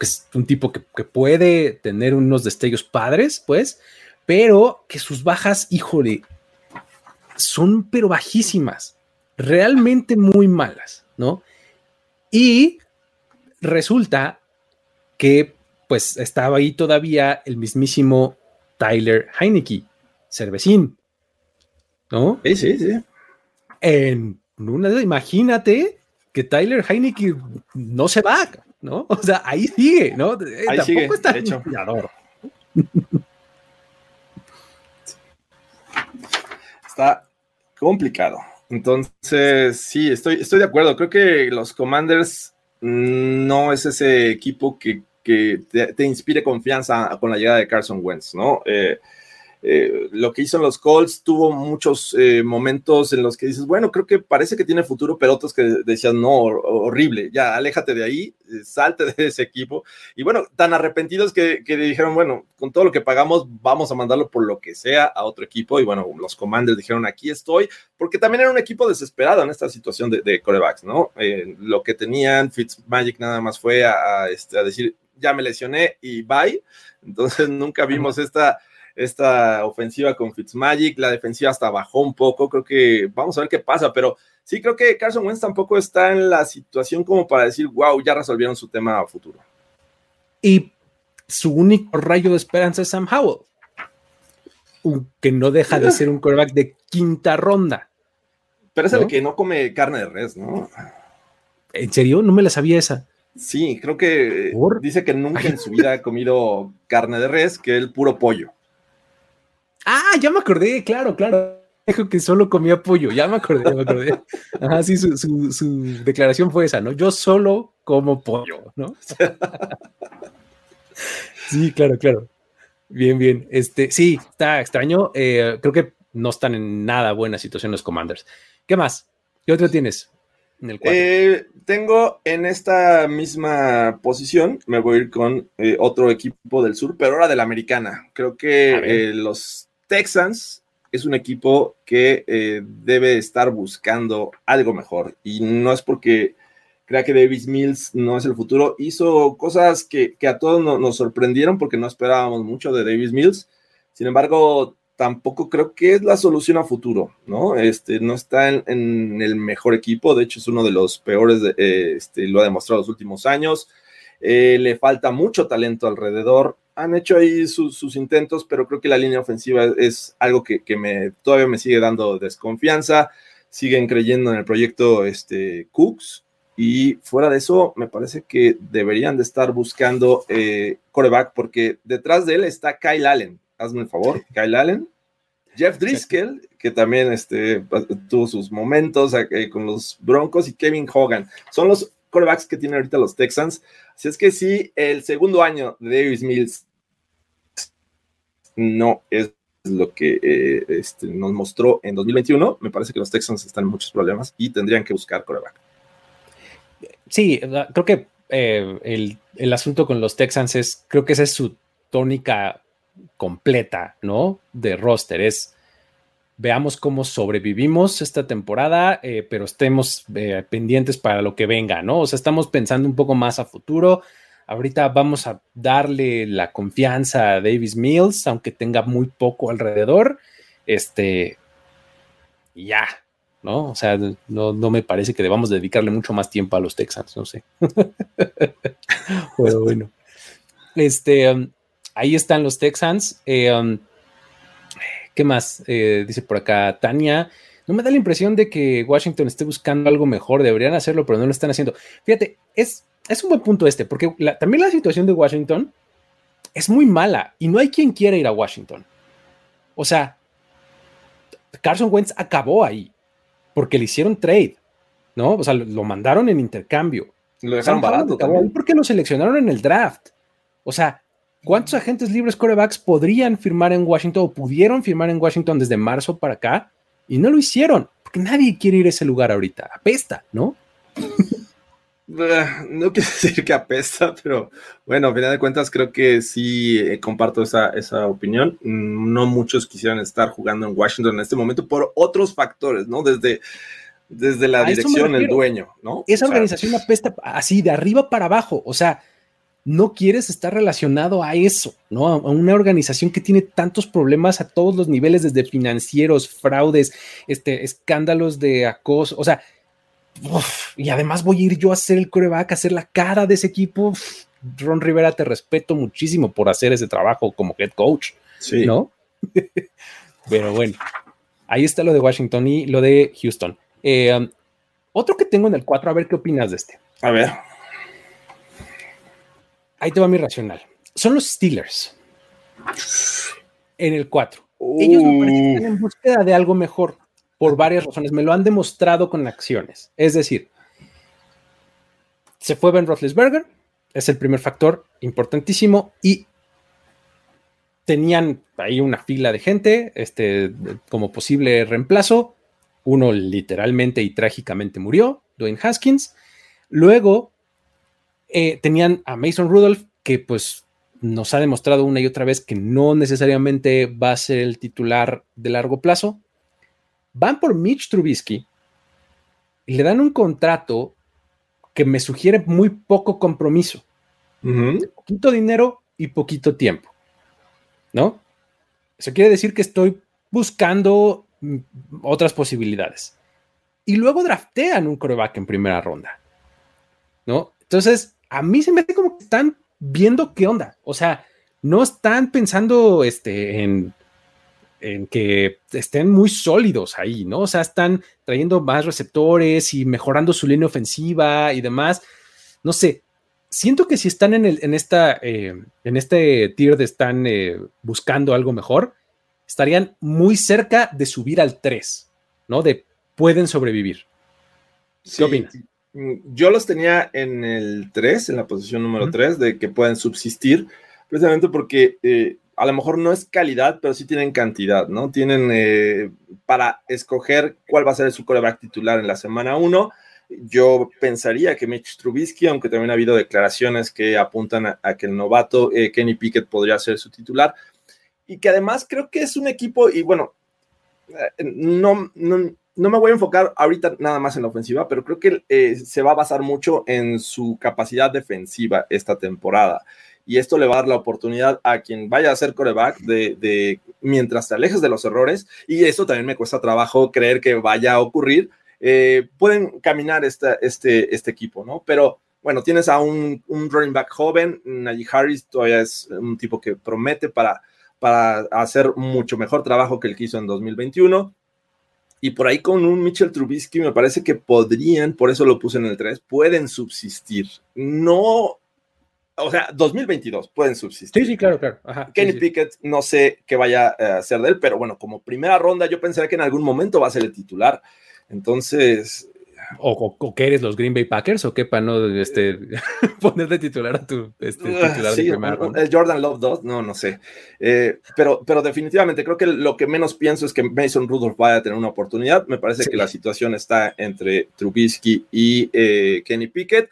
es un tipo que, que puede tener unos destellos padres, pues, pero que sus bajas, híjole, son pero bajísimas realmente muy malas, ¿no? Y resulta que pues estaba ahí todavía el mismísimo Tyler Heineke, cervecín, ¿no? Sí, sí, sí. En una, imagínate que Tyler Heineke no se va, ¿no? O sea, ahí sigue, ¿no? Eh, ahí Tampoco está de hecho. Está complicado. Entonces, sí, estoy, estoy de acuerdo. Creo que los Commanders no es ese equipo que, te, inspire confianza con la llegada de Carson Wentz, ¿no? Eh, eh, lo que hizo en los Colts tuvo muchos eh, momentos en los que dices, bueno, creo que parece que tiene futuro, pero otros que decían, no, horrible, ya, aléjate de ahí, eh, salte de ese equipo. Y bueno, tan arrepentidos que, que, dijeron, bueno, con todo lo que pagamos, vamos a mandarlo por lo que sea a otro equipo. Y bueno, los Commanders dijeron, aquí estoy, porque también era un equipo desesperado en esta situación de, de corebacks, ¿no? lo que tenían, Fitzmagic nada más fue a, este, a decir, ya me lesioné y bye. Entonces nunca vimos esta esta ofensiva con Fitzmagic, la defensiva hasta bajó un poco, creo que vamos a ver qué pasa, pero sí creo que Carson Wentz tampoco está en la situación como para decir, wow, ya resolvieron su tema a futuro. Y su único rayo de esperanza es Sam Howell, que no deja de ser un quarterback de quinta ronda. Pero es el que no come carne de res, ¿no? ¿En serio? No me la sabía esa. Sí, creo que dice que nunca en su vida ha comido carne de res, que el puro pollo. Ah, ya me acordé, claro, claro. Dijo que solo comía pollo, ya me acordé, ya me acordé. Ajá, sí, su, declaración fue esa, ¿no? Yo solo como pollo, ¿no? Sí, claro, claro. Bien, bien. Este, sí, está extraño. Eh, creo que no están en nada buena situación los Commanders. ¿Qué más? ¿Qué otro tienes? En el eh, tengo en esta misma posición, me voy a ir con eh, otro equipo del sur, pero ahora de la americana. Creo que los Texans es un equipo que eh, debe estar buscando algo mejor y no es porque crea que Davis Mills no es el futuro. Hizo cosas que, a todos nos sorprendieron porque no esperábamos mucho de Davis Mills. Sin embargo, tampoco creo que es la solución a futuro, ¿no? Este, no está en, el mejor equipo, de hecho es uno de los peores, eh, este, lo ha demostrado los últimos años. Eh, le falta mucho talento alrededor han hecho ahí sus, intentos, pero creo que la línea ofensiva es algo que, me, todavía me sigue dando desconfianza. Siguen creyendo en el proyecto este, Cooks. Y fuera de eso, me parece que deberían de estar buscando eh, coreback, porque detrás de él está Kyle Allen. Hazme el favor, Kyle Allen. Jeff Driscoll, que también este, tuvo sus momentos eh, con los Broncos, y Kevin Hogan. Son los corebacks que tienen ahorita los Texans. Así es que sí, el segundo año de Davis Mills no es lo que eh, este, nos mostró en 2021, me parece que los Texans están en muchos problemas y tendrían que buscar coreback. Sí, creo que eh, el, el, asunto con los Texans es, creo que esa es su tónica completa, ¿no? De roster, es veamos cómo sobrevivimos esta temporada, eh, pero estemos eh, pendientes para lo que venga, ¿no? O sea, estamos pensando un poco más a futuro. Ahorita vamos a darle la confianza a Davis Mills, aunque tenga muy poco alrededor. Este, ya, ¿no? O sea, no, me parece que debamos dedicarle mucho más tiempo a los Texans, no sé. Pero bueno, este, um, ahí están los Texans. Eh, um, ¿Qué más? Eh, dice por acá Tania. No me da la impresión de que Washington esté buscando algo mejor. Deberían hacerlo, pero no lo están haciendo. Fíjate, es, es un buen punto este, porque también la situación de Washington es muy mala y no hay quien quiera ir a Washington. O sea, Carson Wentz acabó ahí porque le hicieron trade, ¿no? O sea, lo, mandaron en intercambio. Lo dejaron barato también. Porque lo seleccionaron en el draft. O sea, ¿Cuántos agentes libres corebacks podrían firmar en Washington o pudieron firmar en Washington desde marzo para acá? Y no lo hicieron, porque nadie quiere ir a ese lugar ahorita. Apesta, ¿no? no quiero decir que apesta, pero bueno, a final de cuentas creo que sí eh, comparto esa, esa opinión. No muchos quisieran estar jugando en Washington en este momento por otros factores, ¿no? Desde, desde la dirección, el dueño, ¿no? Esa organización apesta así de arriba para abajo, o sea, no quieres estar relacionado a eso, ¿no? A una organización que tiene tantos problemas a todos los niveles, desde financieros, fraudes, este, escándalos de acoso, o sea, y además voy a ir yo a hacer el coreback, a hacer la cara de ese equipo. Ron Rivera, te respeto muchísimo por hacer ese trabajo como head coach, sí. ¿no? Pero bueno, ahí está lo de Washington y lo de Houston. Eh, um, otro que tengo en el 4, a ver qué opinas de este. A ver. Ahí te va mi racional. Son los Steelers. En el 4. Ellos me parecen están en búsqueda de algo mejor por varias razones. Me lo han demostrado con acciones. Es decir, se fue Ben Roethlisberger, es el primer factor importantísimo y tenían ahí una fila de gente este, como posible reemplazo. Uno literalmente y trágicamente murió, Dwayne Haskins. Luego eh, tenían a Mason Rudolph, que pues nos ha demostrado una y otra vez que no necesariamente va a ser el titular de largo plazo. Van por Mitch Trubisky y le dan un contrato que me sugiere muy poco compromiso. Poquito dinero y poquito tiempo. ¿No? Eso quiere decir que estoy buscando mm, otras posibilidades. Y luego draftean un coreback en primera ronda. ¿No? Entonces, a mí se me hace como que están viendo qué onda. O sea, no están pensando este, en, en que estén muy sólidos ahí, ¿no? O sea, están trayendo más receptores y mejorando su línea ofensiva y demás. No sé, siento que si están en, el, en, esta, eh, en este tier de están eh, buscando algo mejor, estarían muy cerca de subir al 3, ¿no? De pueden sobrevivir. ¿Qué opinas? Mm, yo los tenía en el 3, en la posición número 3, de que pueden subsistir, precisamente porque eh, a lo mejor no es calidad, pero sí tienen cantidad, ¿no? Tienen eh, para escoger cuál va a ser su coreback titular en la semana 1. Yo pensaría que Mitch Trubisky, aunque también ha habido declaraciones que apuntan a, que el novato eh, Kenny Pickett podría ser su titular, y que además creo que es un equipo, y bueno, no, no no me voy a enfocar ahorita nada más en la ofensiva, pero creo que eh, se va a basar mucho en su capacidad defensiva esta temporada. Y esto le va a dar la oportunidad a quien vaya a ser coreback de, mientras te alejes de los errores, y eso también me cuesta trabajo creer que vaya a ocurrir, eh, pueden caminar este, este, equipo, ¿no? Pero bueno, tienes a un, un running back joven, Najee Harris todavía es un tipo que promete para, para hacer mucho mejor trabajo que el que hizo en 2021 y por ahí con un Mitchell Trubisky me parece que podrían, por eso lo puse en el 3, pueden subsistir. No, o sea, 2022 pueden subsistir. Sí, sí, claro, claro. Kenny Pickett, no sé qué vaya a ser de él, pero bueno, como primera ronda yo pensaría que en algún momento va a ser el titular. Entonces, O, que eres los Green Bay Packers o qué para no este, poner de titular a tu este, titular sí, El Jordan Love 2, no, no sé. Eh, pero, pero definitivamente creo que lo que menos pienso es que Mason Rudolph vaya a tener una oportunidad. Me parece que la situación está entre Trubisky y eh, Kenny Pickett.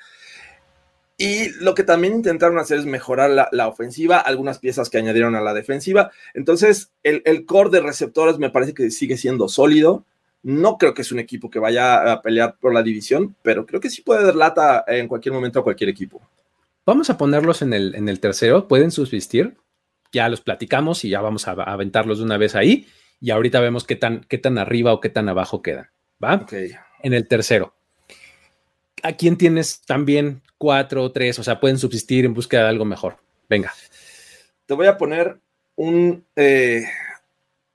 Y lo que también intentaron hacer es mejorar la, ofensiva, algunas piezas que añadieron a la defensiva. Entonces, el, el core de receptores me parece que sigue siendo sólido. No creo que es un equipo que vaya a pelear por la división, pero creo que sí puede dar lata en cualquier momento a cualquier equipo. Vamos a ponerlos en el, en el tercero. Pueden subsistir. Ya los platicamos y ya vamos a, aventarlos de una vez ahí. Y ahorita vemos qué tan, qué tan arriba o qué tan abajo quedan. ¿Va? En el tercero. ¿A quién tienes también cuatro o tres? O sea, pueden subsistir en búsqueda de algo mejor. Venga. Te voy a poner un. Eh,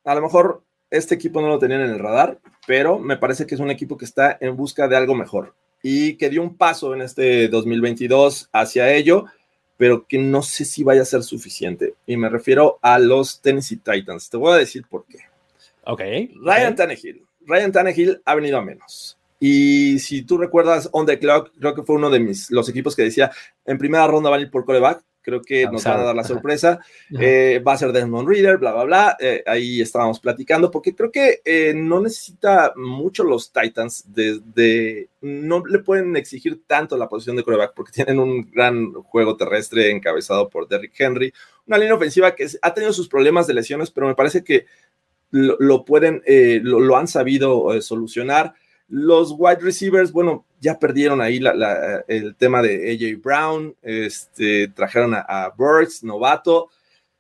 a lo mejor este equipo no lo tenían en el radar, pero me parece que es un equipo que está en busca de algo mejor y que dio un paso en este 2022 hacia ello, pero que no sé si vaya a ser suficiente. Y me refiero a los Tennessee Titans. Te voy a decir por qué. Ok. Ryan Tannehill. Ryan Tannehill ha venido a menos. Y si tú recuerdas On the Clock, creo que fue uno de mis, los equipos que decía, en primera ronda van a ir por coreback. Creo que nos van a dar la sorpresa. Eh, va a ser Desmond Reader, bla, bla, bla. Eh, ahí estábamos platicando, porque creo que eh, no necesita mucho los Titans. De, no le pueden exigir tanto la posición de coreback, porque tienen un gran juego terrestre encabezado por Derrick Henry. Una línea ofensiva que ha tenido sus problemas de lesiones, pero me parece que lo, pueden, lo, han sabido solucionar. Los wide receivers, bueno, ya perdieron ahí el tema de AJ Brown, este, trajeron a, a Burks, novato.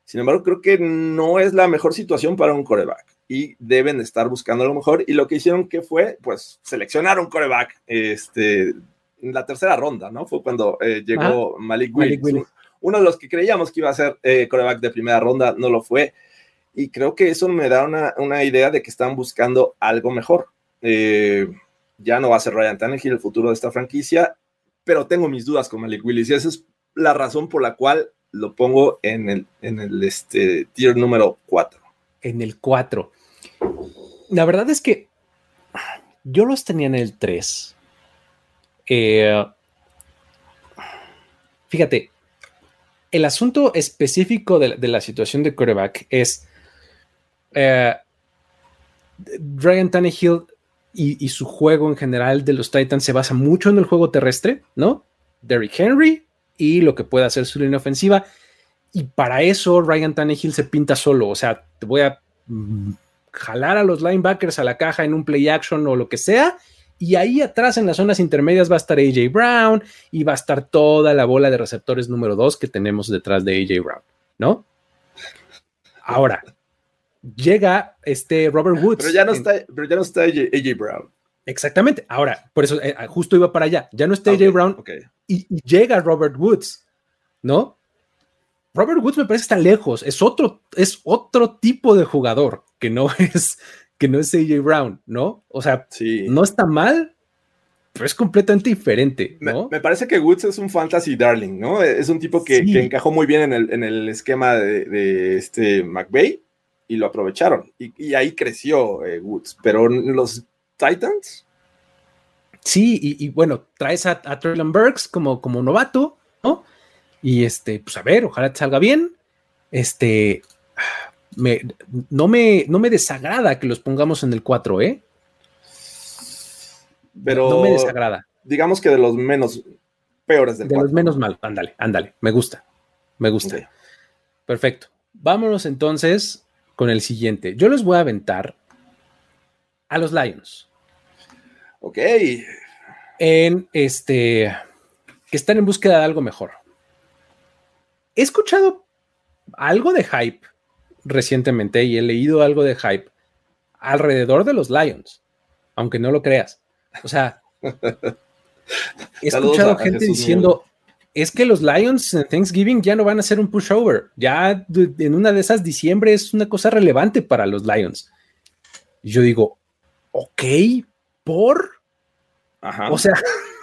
Sin embargo, creo que no es la mejor situación para un coreback y deben estar buscando lo mejor. Y lo que hicieron que fue, pues, seleccionar un coreback este, en la tercera ronda, ¿no? Fue cuando eh, llegó Malik Willis. Uno de los que creíamos que iba a ser eh, coreback de primera ronda, no lo fue. Y creo que eso me da una, una idea de que están buscando algo mejor. Eh, ya no va a ser Ryan Tannehill el futuro de esta franquicia, pero tengo mis dudas con Malik Willis y esa es la razón por la cual lo pongo en el, en el este, tier número 4. En el 4. La verdad es que yo los tenía en el 3. Eh, fíjate, el asunto específico de, la situación de quarterback es eh, Ryan Tannehill y, su juego en general de los Titans se basa mucho en el juego terrestre, ¿no? Derrick Henry y lo que puede hacer su línea ofensiva. Y para eso Ryan Tannehill se pinta solo. O sea, te voy a mm, jalar a los linebackers a la caja en un play action o lo que sea. Y ahí atrás en las zonas intermedias va a estar AJ Brown y va a estar toda la bola de receptores número 2 que tenemos detrás de AJ Brown, ¿no? Ahora, llega este Robert Woods. Pero ya no está, pero ya no está AJ, Brown. Exactamente. Ahora, por eso eh, justo iba para allá. Ya no está AJ Brown y, llega Robert Woods, ¿no? Robert Woods me parece que está lejos. Es otro, es otro tipo de jugador que no es, que no es AJ Brown, ¿no? O sea, no está mal, pero es completamente diferente, ¿no? Me, parece que Woods es un fantasy darling, ¿no? Es un tipo que, encajó muy bien en el, esquema de, de este McVeigh y lo aprovecharon. Y, ahí creció eh, Woods. Pero los Titans. Sí, y, bueno, traes a, a Traylon Burks como, como novato, ¿no? Y este, pues a ver, ojalá te salga bien. Este, me, no, me, no me desagrada que los pongamos en el 4, ¿eh? Pero. No me desagrada. Digamos que de los menos peores del De los menos mal, ándale, ándale, me gusta, me gusta. Perfecto. Vámonos entonces con el siguiente. Yo les voy a aventar a los Lions. Ok. En este, que están en búsqueda de algo mejor. He escuchado algo de hype recientemente y he leído algo de hype alrededor de los Lions, aunque no lo creas. O sea, he escuchado gente diciendo, es que los Lions en Thanksgiving ya no van a ser un pushover. Ya en una de esas diciembre es una cosa relevante para los Lions. Y yo digo, ok, por. O sea,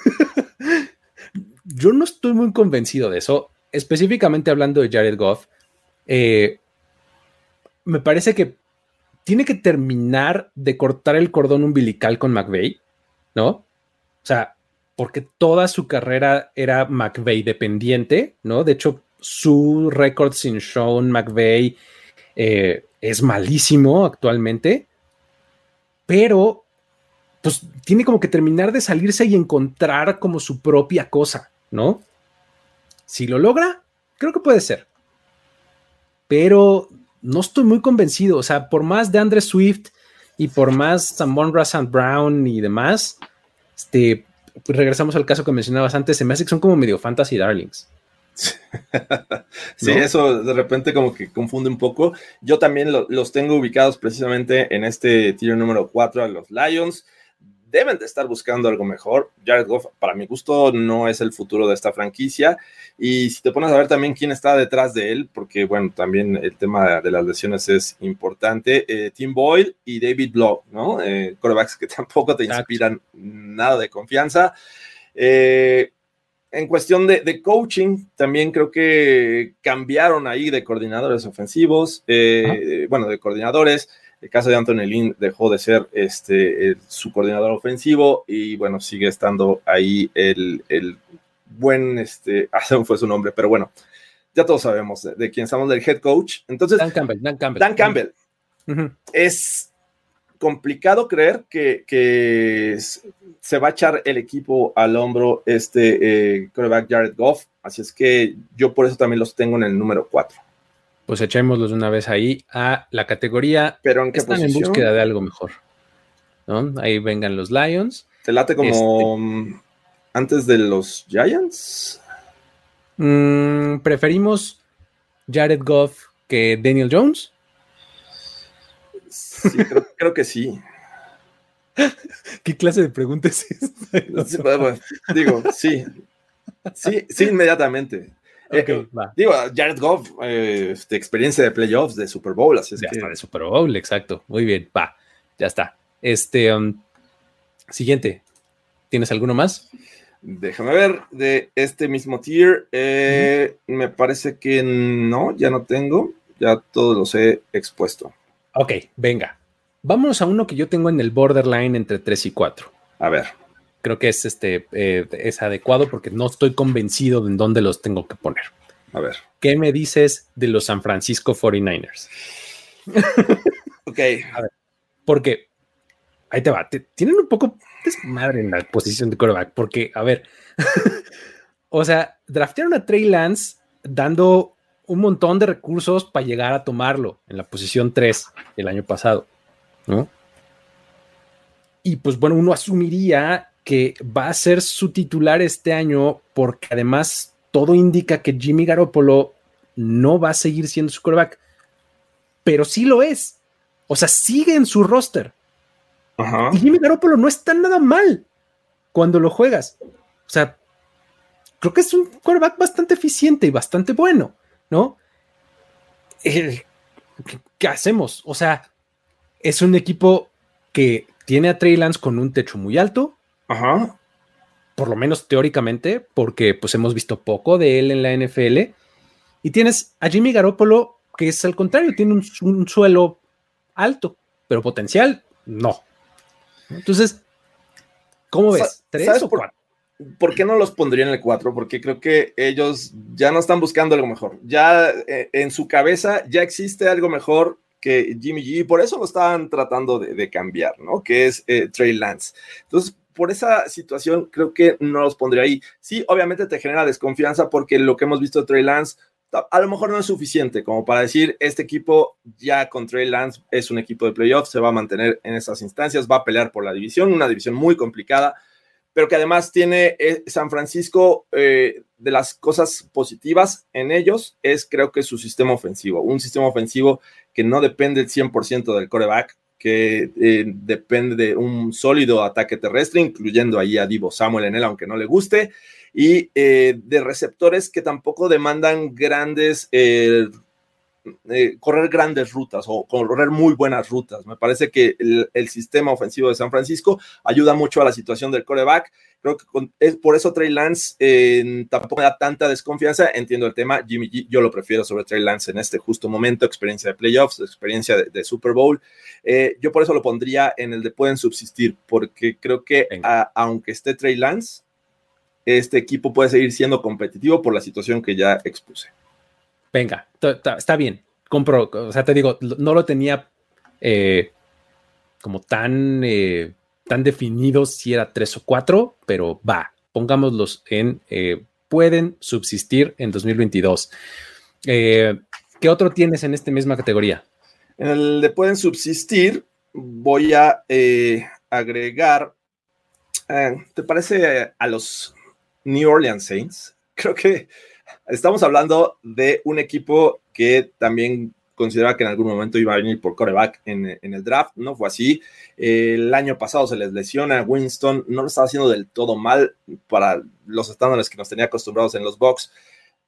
yo no estoy muy convencido de eso. Específicamente hablando de Jared Goff, eh, me parece que tiene que terminar de cortar el cordón umbilical con McVeigh, ¿no? sea, porque toda su carrera era McVeigh dependiente, ¿no? De hecho, su récord sin Sean McVeigh eh, es malísimo actualmente, pero pues tiene como que terminar de salirse y encontrar como su propia cosa, ¿no? Si lo logra, creo que puede ser. Pero no estoy muy convencido. O sea, por más de Andre Swift y por más Samon Russell Brown y demás, este, regresamos al caso que mencionabas antes, se me hace que son como medio fantasy darlings. sí, eso de repente como que confunde un poco. Yo también los tengo ubicados precisamente en este tiro número 4 a los Lions deben de estar buscando algo mejor. Jared Goff, para mi gusto, no es el futuro de esta franquicia. Y si te pones a ver también quién está detrás de él, porque bueno, también el tema de las lesiones es importante. Eh, Tim Boyle y David Blow, ¿no? Eh, corebacks que tampoco te inspiran nada de confianza. Eh, en cuestión de, de, coaching, también creo que cambiaron ahí de coordinadores ofensivos, bueno, de coordinadores. El caso de Anthony Lynn dejó de ser este, su coordinador ofensivo y bueno, sigue estando ahí el, buen, este, ah, fue su nombre, pero bueno, ya todos sabemos de, quién estamos, del head coach. Entonces, Dan Campbell, Dan Campbell. Dan Campbell. Es complicado creer que, se va a echar el equipo al hombro este eh, quarterback Jared Goff, así es que yo por eso también los tengo en el número 4 pues echémoslos de una vez ahí a la categoría. Pero en qué están en búsqueda de algo mejor. ¿no? Ahí vengan los Lions. ¿Te late como este antes de los Giants? Mm, preferimos Jared Goff que Daniel Jones. Sí, creo, que sí. ¿Qué clase de pregunta es esta? digo, sí. Sí, sí, inmediatamente. Eh, digo, Jared Goff, eh, de experiencia de playoffs, de Super Bowl, así es ya está, de Super Bowl, exacto. Muy bien, va, ya está. Este, um, siguiente, ¿tienes alguno más? Déjame ver, de este mismo tier, eh, me parece que no, ya no tengo, ya todos los he expuesto. Ok, venga. Vamos a uno que yo tengo en el borderline entre 3 y 4. A ver creo que es, este, eh, es adecuado porque no estoy convencido de en dónde los tengo que poner. A ver. ¿Qué me dices de los San Francisco 49ers? ok. A ver, porque ahí te va. tienen un poco desmadre en la posición de quarterback, porque, a ver, o sea, draftearon a Trey Lance dando un montón de recursos para llegar a tomarlo en la posición 3 el año pasado, ¿no? Y pues bueno, uno asumiría que va a ser su titular este año porque además todo indica que Jimmy Garoppolo no va a seguir siendo su quarterback, pero sí lo es. O sea, sigue en su roster. Y Jimmy Garoppolo no está nada mal cuando lo juegas. O sea, creo que es un quarterback bastante eficiente y bastante bueno, ¿no? Eh, ¿Qué hacemos? O sea, es un equipo que tiene a Trey Lance con un techo muy alto, Ajá. Por lo menos teóricamente, porque pues hemos visto poco de él en la NFL. Y tienes a Jimmy Garoppolo, que es al contrario, tiene un, suelo alto, pero potencial, no. Entonces, ¿cómo ves? ¿Tres o cuatro? Por, qué no los pondría en el cuatro? Porque creo que ellos ya no están buscando algo mejor. Ya eh, en su cabeza ya existe algo mejor que Jimmy G, y por eso lo estaban tratando de, cambiar, ¿no? Que es eh, Trey Lance. Entonces, por esa situación, creo que no los pondría ahí. Sí, obviamente te genera desconfianza porque lo que hemos visto de Trey Lance a lo mejor no es suficiente como para decir este equipo ya con Trey Lance es un equipo de playoffs, se va a mantener en esas instancias, va a pelear por la división, una división muy complicada, pero que además tiene eh, San Francisco eh, de las cosas positivas en ellos es creo que su sistema ofensivo, un sistema ofensivo que no depende el 100% del coreback, que eh, depende de un sólido ataque terrestre, incluyendo ahí a Divo Samuel en él, aunque no le guste, y eh, de receptores que tampoco demandan grandes, eh, eh, correr grandes rutas o correr muy buenas rutas. Me parece que el, sistema ofensivo de San Francisco ayuda mucho a la situación del coreback. Creo que es por eso Trey Lance eh, tampoco me da tanta desconfianza. Entiendo el tema. Jimmy G, yo lo prefiero sobre Trey Lance en este justo momento. Experiencia de playoffs, experiencia de, Super Bowl. Eh, yo por eso lo pondría en el de pueden subsistir, porque creo que aunque esté Trey Lance, este equipo puede seguir siendo competitivo por la situación que ya expuse. Venga, está bien, compro, o sea, te digo, no lo tenía eh, como tan, eh, tan definido si era tres o cuatro, pero va, pongámoslos en, eh, pueden subsistir en 2022. ¿Qué otro tienes en esta misma categoría? En el de pueden subsistir, voy a agregar, ¿te parece a los New Orleans Saints. Creo que estamos hablando de un equipo que también consideraba que en algún momento iba a venir por coreback en, el draft, no fue así. el año pasado se les lesiona Winston, no lo estaba haciendo del todo mal para los estándares que nos tenía acostumbrados en los Bucks,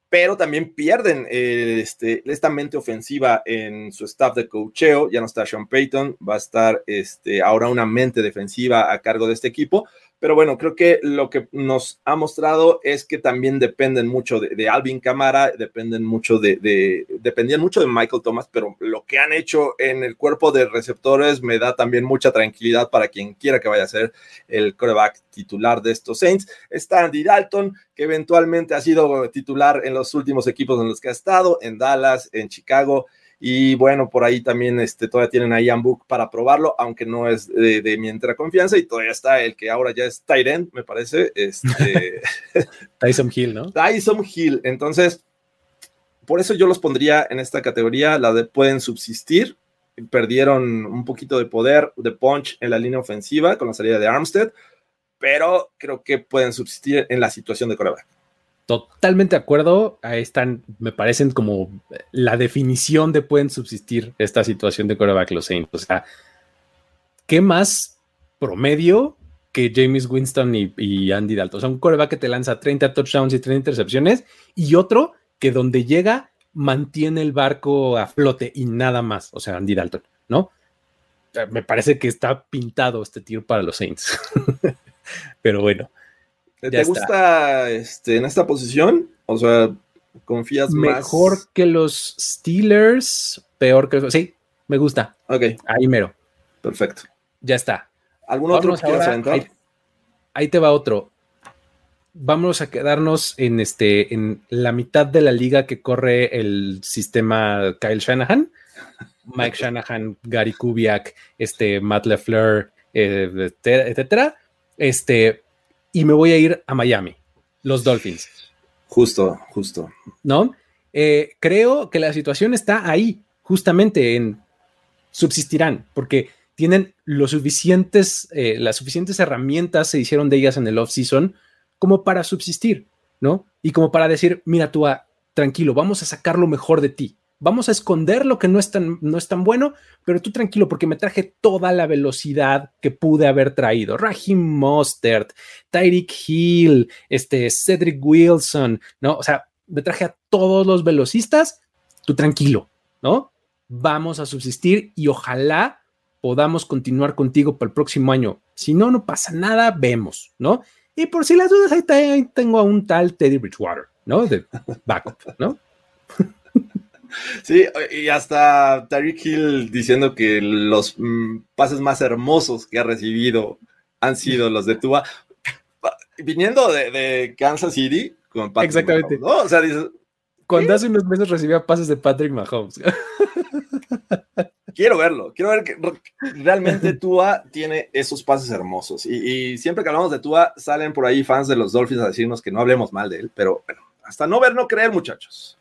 pero también pierden este, esta mente ofensiva en su staff de cocheo, ya no está Sean Payton, va a estar este, ahora una mente defensiva a cargo de este equipo, pero bueno, creo que lo que nos ha mostrado es que también dependen mucho de, Alvin Camara, dependen mucho de, dependían mucho de Michael Thomas, pero lo que han hecho en el cuerpo de receptores me da también mucha tranquilidad para quien quiera que vaya a ser el coreback titular de estos Saints. Está Andy Dalton, que eventualmente ha sido titular en los últimos equipos en los que ha estado, en Dallas, en Chicago. Y bueno, por ahí también este, todavía tienen a Ian Book para probarlo, aunque no es de, mi entera confianza. Y todavía está el que ahora ya es Tyrant, me parece. Este... Tyson Hill, ¿no? Tyson Hill. Entonces, por eso yo los pondría en esta categoría, la de pueden subsistir. Perdieron un poquito de poder, de punch en la línea ofensiva con la salida de Armstead, pero creo que pueden subsistir en la situación de coreback. Totalmente de acuerdo. Ahí están, me parecen como la definición de pueden subsistir esta situación de coreback los Saints. O sea, ¿qué más promedio que James Winston y, Andy Dalton? O sea, un coreback que te lanza 30 touchdowns y 30 intercepciones y otro que donde llega mantiene el barco a flote y nada más. O sea, Andy Dalton, ¿no? Me parece que está pintado este tiro para los Saints. Pero bueno. ¿Te gusta este, en esta posición? O sea, ¿confías Mejor más? Mejor que los Steelers, peor que los... Sí, me gusta. Ok. Ahí mero. Perfecto. Ya está. ¿Algún otro que quieras ahí, ahí, te va otro. Vamos a quedarnos en, este, en la mitad de la liga que corre el sistema Kyle Shanahan. Mike Shanahan, Gary Kubiak, este, Matt LeFleur, eh, etcétera. Este, y me voy a ir a Miami, los Dolphins. Justo, justo. ¿No? Eh, creo que la situación está ahí, justamente en subsistirán, porque tienen los suficientes, eh, las suficientes herramientas se hicieron de ellas en el off-season como para subsistir, ¿no? Y como para decir, mira tú, tranquilo, vamos a sacar lo mejor de ti vamos a esconder lo que no es tan, no es tan bueno, pero tú tranquilo, porque me traje toda la velocidad que pude haber traído. Raheem Mostert, Tyreek Hill, este, Cedric Wilson, ¿no? O sea, me traje a todos los velocistas, tú tranquilo, ¿no? Vamos a subsistir y ojalá podamos continuar contigo para el próximo año. Si no, no pasa nada, vemos, ¿no? Y por si las dudas, ahí, tengo a un tal Teddy Bridgewater, ¿no? De backup, ¿no? Sí, y hasta Tyreek Hill diciendo que los mm, pases más hermosos que ha recibido han sido los de Tua. Viniendo de, Kansas City con Patrick Exactamente. Mahomes, O sea, dices, Cuando hace unos meses recibía pases de Patrick Mahomes. Quiero verlo, quiero ver que realmente Tua tiene esos pases hermosos. Y, y, siempre que hablamos de Tua, salen por ahí fans de los Dolphins a decirnos que no hablemos mal de él, pero bueno, hasta no ver, no creer, muchachos.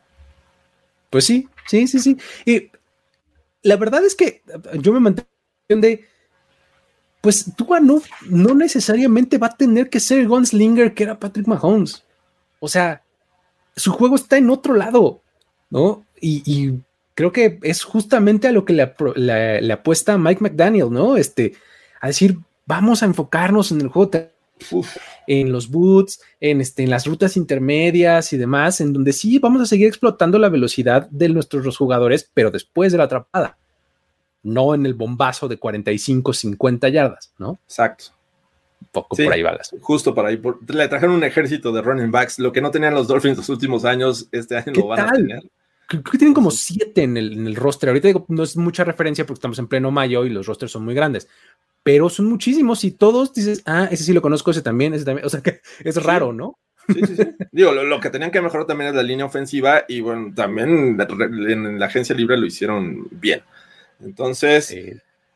Pues sí, sí, sí, sí. Y la verdad es que yo me mantengo de, pues Tua no, no necesariamente va a tener que ser el gunslinger que era Patrick Mahomes. O sea, su juego está en otro lado, ¿no? Y, creo que es justamente a lo que le, apuesta Mike McDaniel, ¿no? Este, a decir, vamos a enfocarnos en el juego en los boots, en, este, en las rutas intermedias y demás, en donde sí vamos a seguir explotando la velocidad de nuestros jugadores, pero después de la atrapada, no en el bombazo de 45, 50 yardas, ¿no? Exacto. Un poco por ahí balas. Justo por ahí. le trajeron un ejército de running backs, lo que no tenían los Dolphins los últimos años, este año lo van a tener. Creo que tienen como siete en el, en el roster. Ahorita digo, no es mucha referencia porque estamos en pleno mayo y los rosters son muy grandes pero son muchísimos y todos dices, ah, ese sí lo conozco, ese también, ese también, o sea que es raro, ¿no? Sí, sí, sí. Digo, lo, que tenían que mejorar también es la línea ofensiva y bueno, también en la agencia libre lo hicieron bien. Entonces,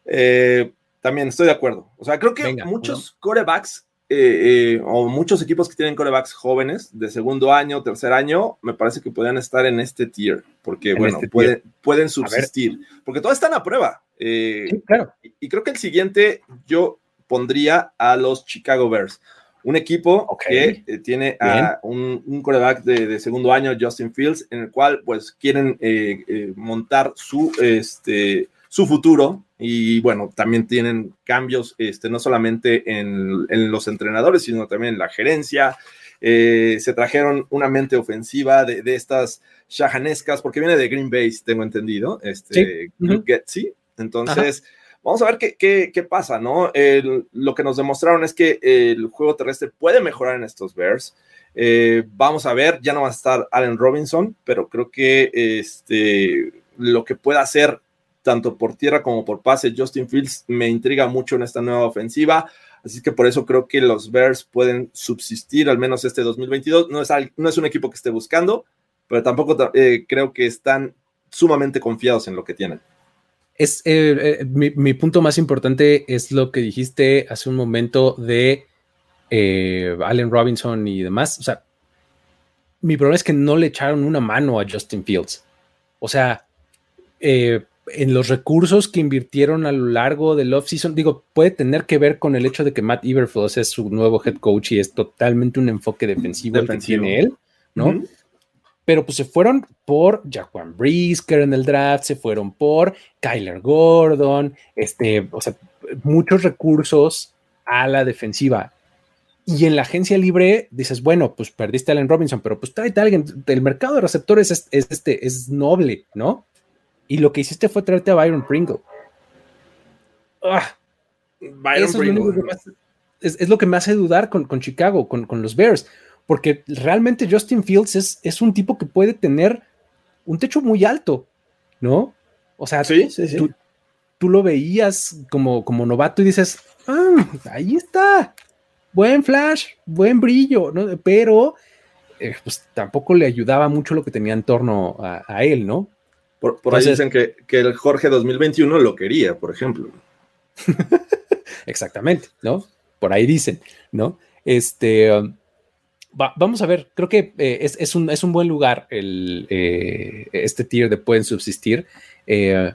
eh, también estoy de acuerdo. O sea, creo que muchos corebacks eh, eh, o muchos equipos que tienen corebacks jóvenes de segundo año, tercer año, me parece que podrían estar en este tier, porque bueno, este pueden, pueden subsistir, porque todos están a prueba. Sí, claro. Y creo que el siguiente yo pondría a los Chicago Bears. Un equipo que eh, tiene a un, un coreback de, segundo año, Justin Fields, en el cual pues quieren eh, eh, montar su, este, su futuro y bueno, también tienen cambios este, no solamente en, en los entrenadores, sino también en la gerencia. se trajeron una mente ofensiva de, de estas shahanescas, porque viene de Green Bay, tengo entendido, este, ¿Sí? Entonces... Vamos a ver qué, qué, pasa, ¿no? lo que nos demostraron es que el juego terrestre puede mejorar en estos Bears. Eh, vamos a ver, ya no va a estar Allen Robinson, pero creo que este, lo que pueda hacer tanto por tierra como por pase Justin Fields me intriga mucho en esta nueva ofensiva. Así que por eso creo que los Bears pueden subsistir al menos este 2022. No es, no es un equipo que esté buscando, pero tampoco eh, creo que están sumamente confiados en lo que tienen es eh, eh, mi, punto más importante es lo que dijiste hace un momento de eh, Allen Robinson y demás. O sea, mi problema es que no le echaron una mano a Justin Fields. O sea, en los recursos que invirtieron a lo largo del offseason, digo, puede tener que ver con el hecho de que Matt Iberfloss es su nuevo head coach y es totalmente un enfoque defensivo, que tiene él, ¿no? Pero pues se fueron por Jaquan Brisker en el draft, se fueron por Kyler Gordon, este, o sea, muchos recursos a la defensiva. Y en la agencia libre dices, bueno, pues perdiste a Allen Robinson, pero pues trae a alguien. El mercado de receptores es, este, es noble, ¿no? Y lo que hiciste fue traerte a Byron Pringle. Ah, Byron Pringle. Es, lo que me hace dudar con, con Chicago, con, con los Bears porque realmente Justin Fields es, es un tipo que puede tener un techo muy alto, ¿no? O sea, Tú, lo veías como, como novato y dices, ah, ahí está, buen flash, buen brillo, ¿no? Pero eh, pues tampoco le ayudaba mucho lo que tenía en torno a, él, ¿no? Por, ahí dicen que, que, el Jorge 2021 lo quería, por ejemplo. Exactamente, ¿no? Por ahí dicen, ¿no? Este, um, vamos a ver, creo que eh, es, un, es, un, buen lugar el, eh, este tier de pueden subsistir. Eh,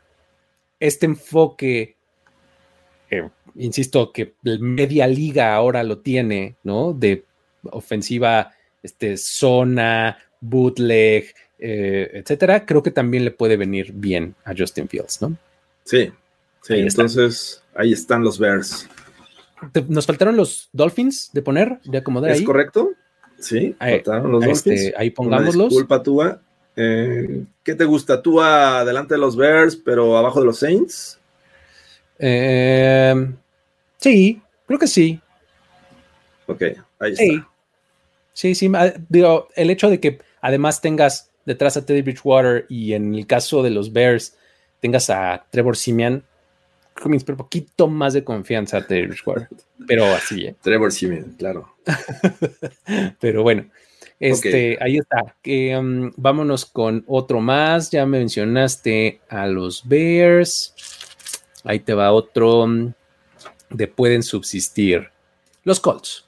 este enfoque, insisto, que media liga ahora lo tiene, ¿no? De ofensiva, este, zona, bootleg, etcétera, creo que también le puede venir bien a Justin Fields, ¿no? Sí, sí, entonces ahí están los Bears. Nos faltaron los Dolphins de poner, de acomodar ¿Es correcto? Sí, ahí, los este, ahí pongámoslos. Disculpa, Tua. Eh, ¿Qué te gusta? ¿Tua delante de los Bears, pero abajo de los Saints? Eh, sí, creo que sí. Ok, ahí está. Sí, sí, digo, el hecho de que además tengas detrás a Teddy Bridgewater y en el caso de los Bears tengas a Trevor Simeon, me un poquito más de confianza a Bridgewater, pero así, ¿eh? Trevor Simeon, claro. Pero bueno, este, ahí está. Um, vámonos con otro más. Ya me mencionaste a los Bears. Ahí te va otro um, de pueden subsistir. Los Colts.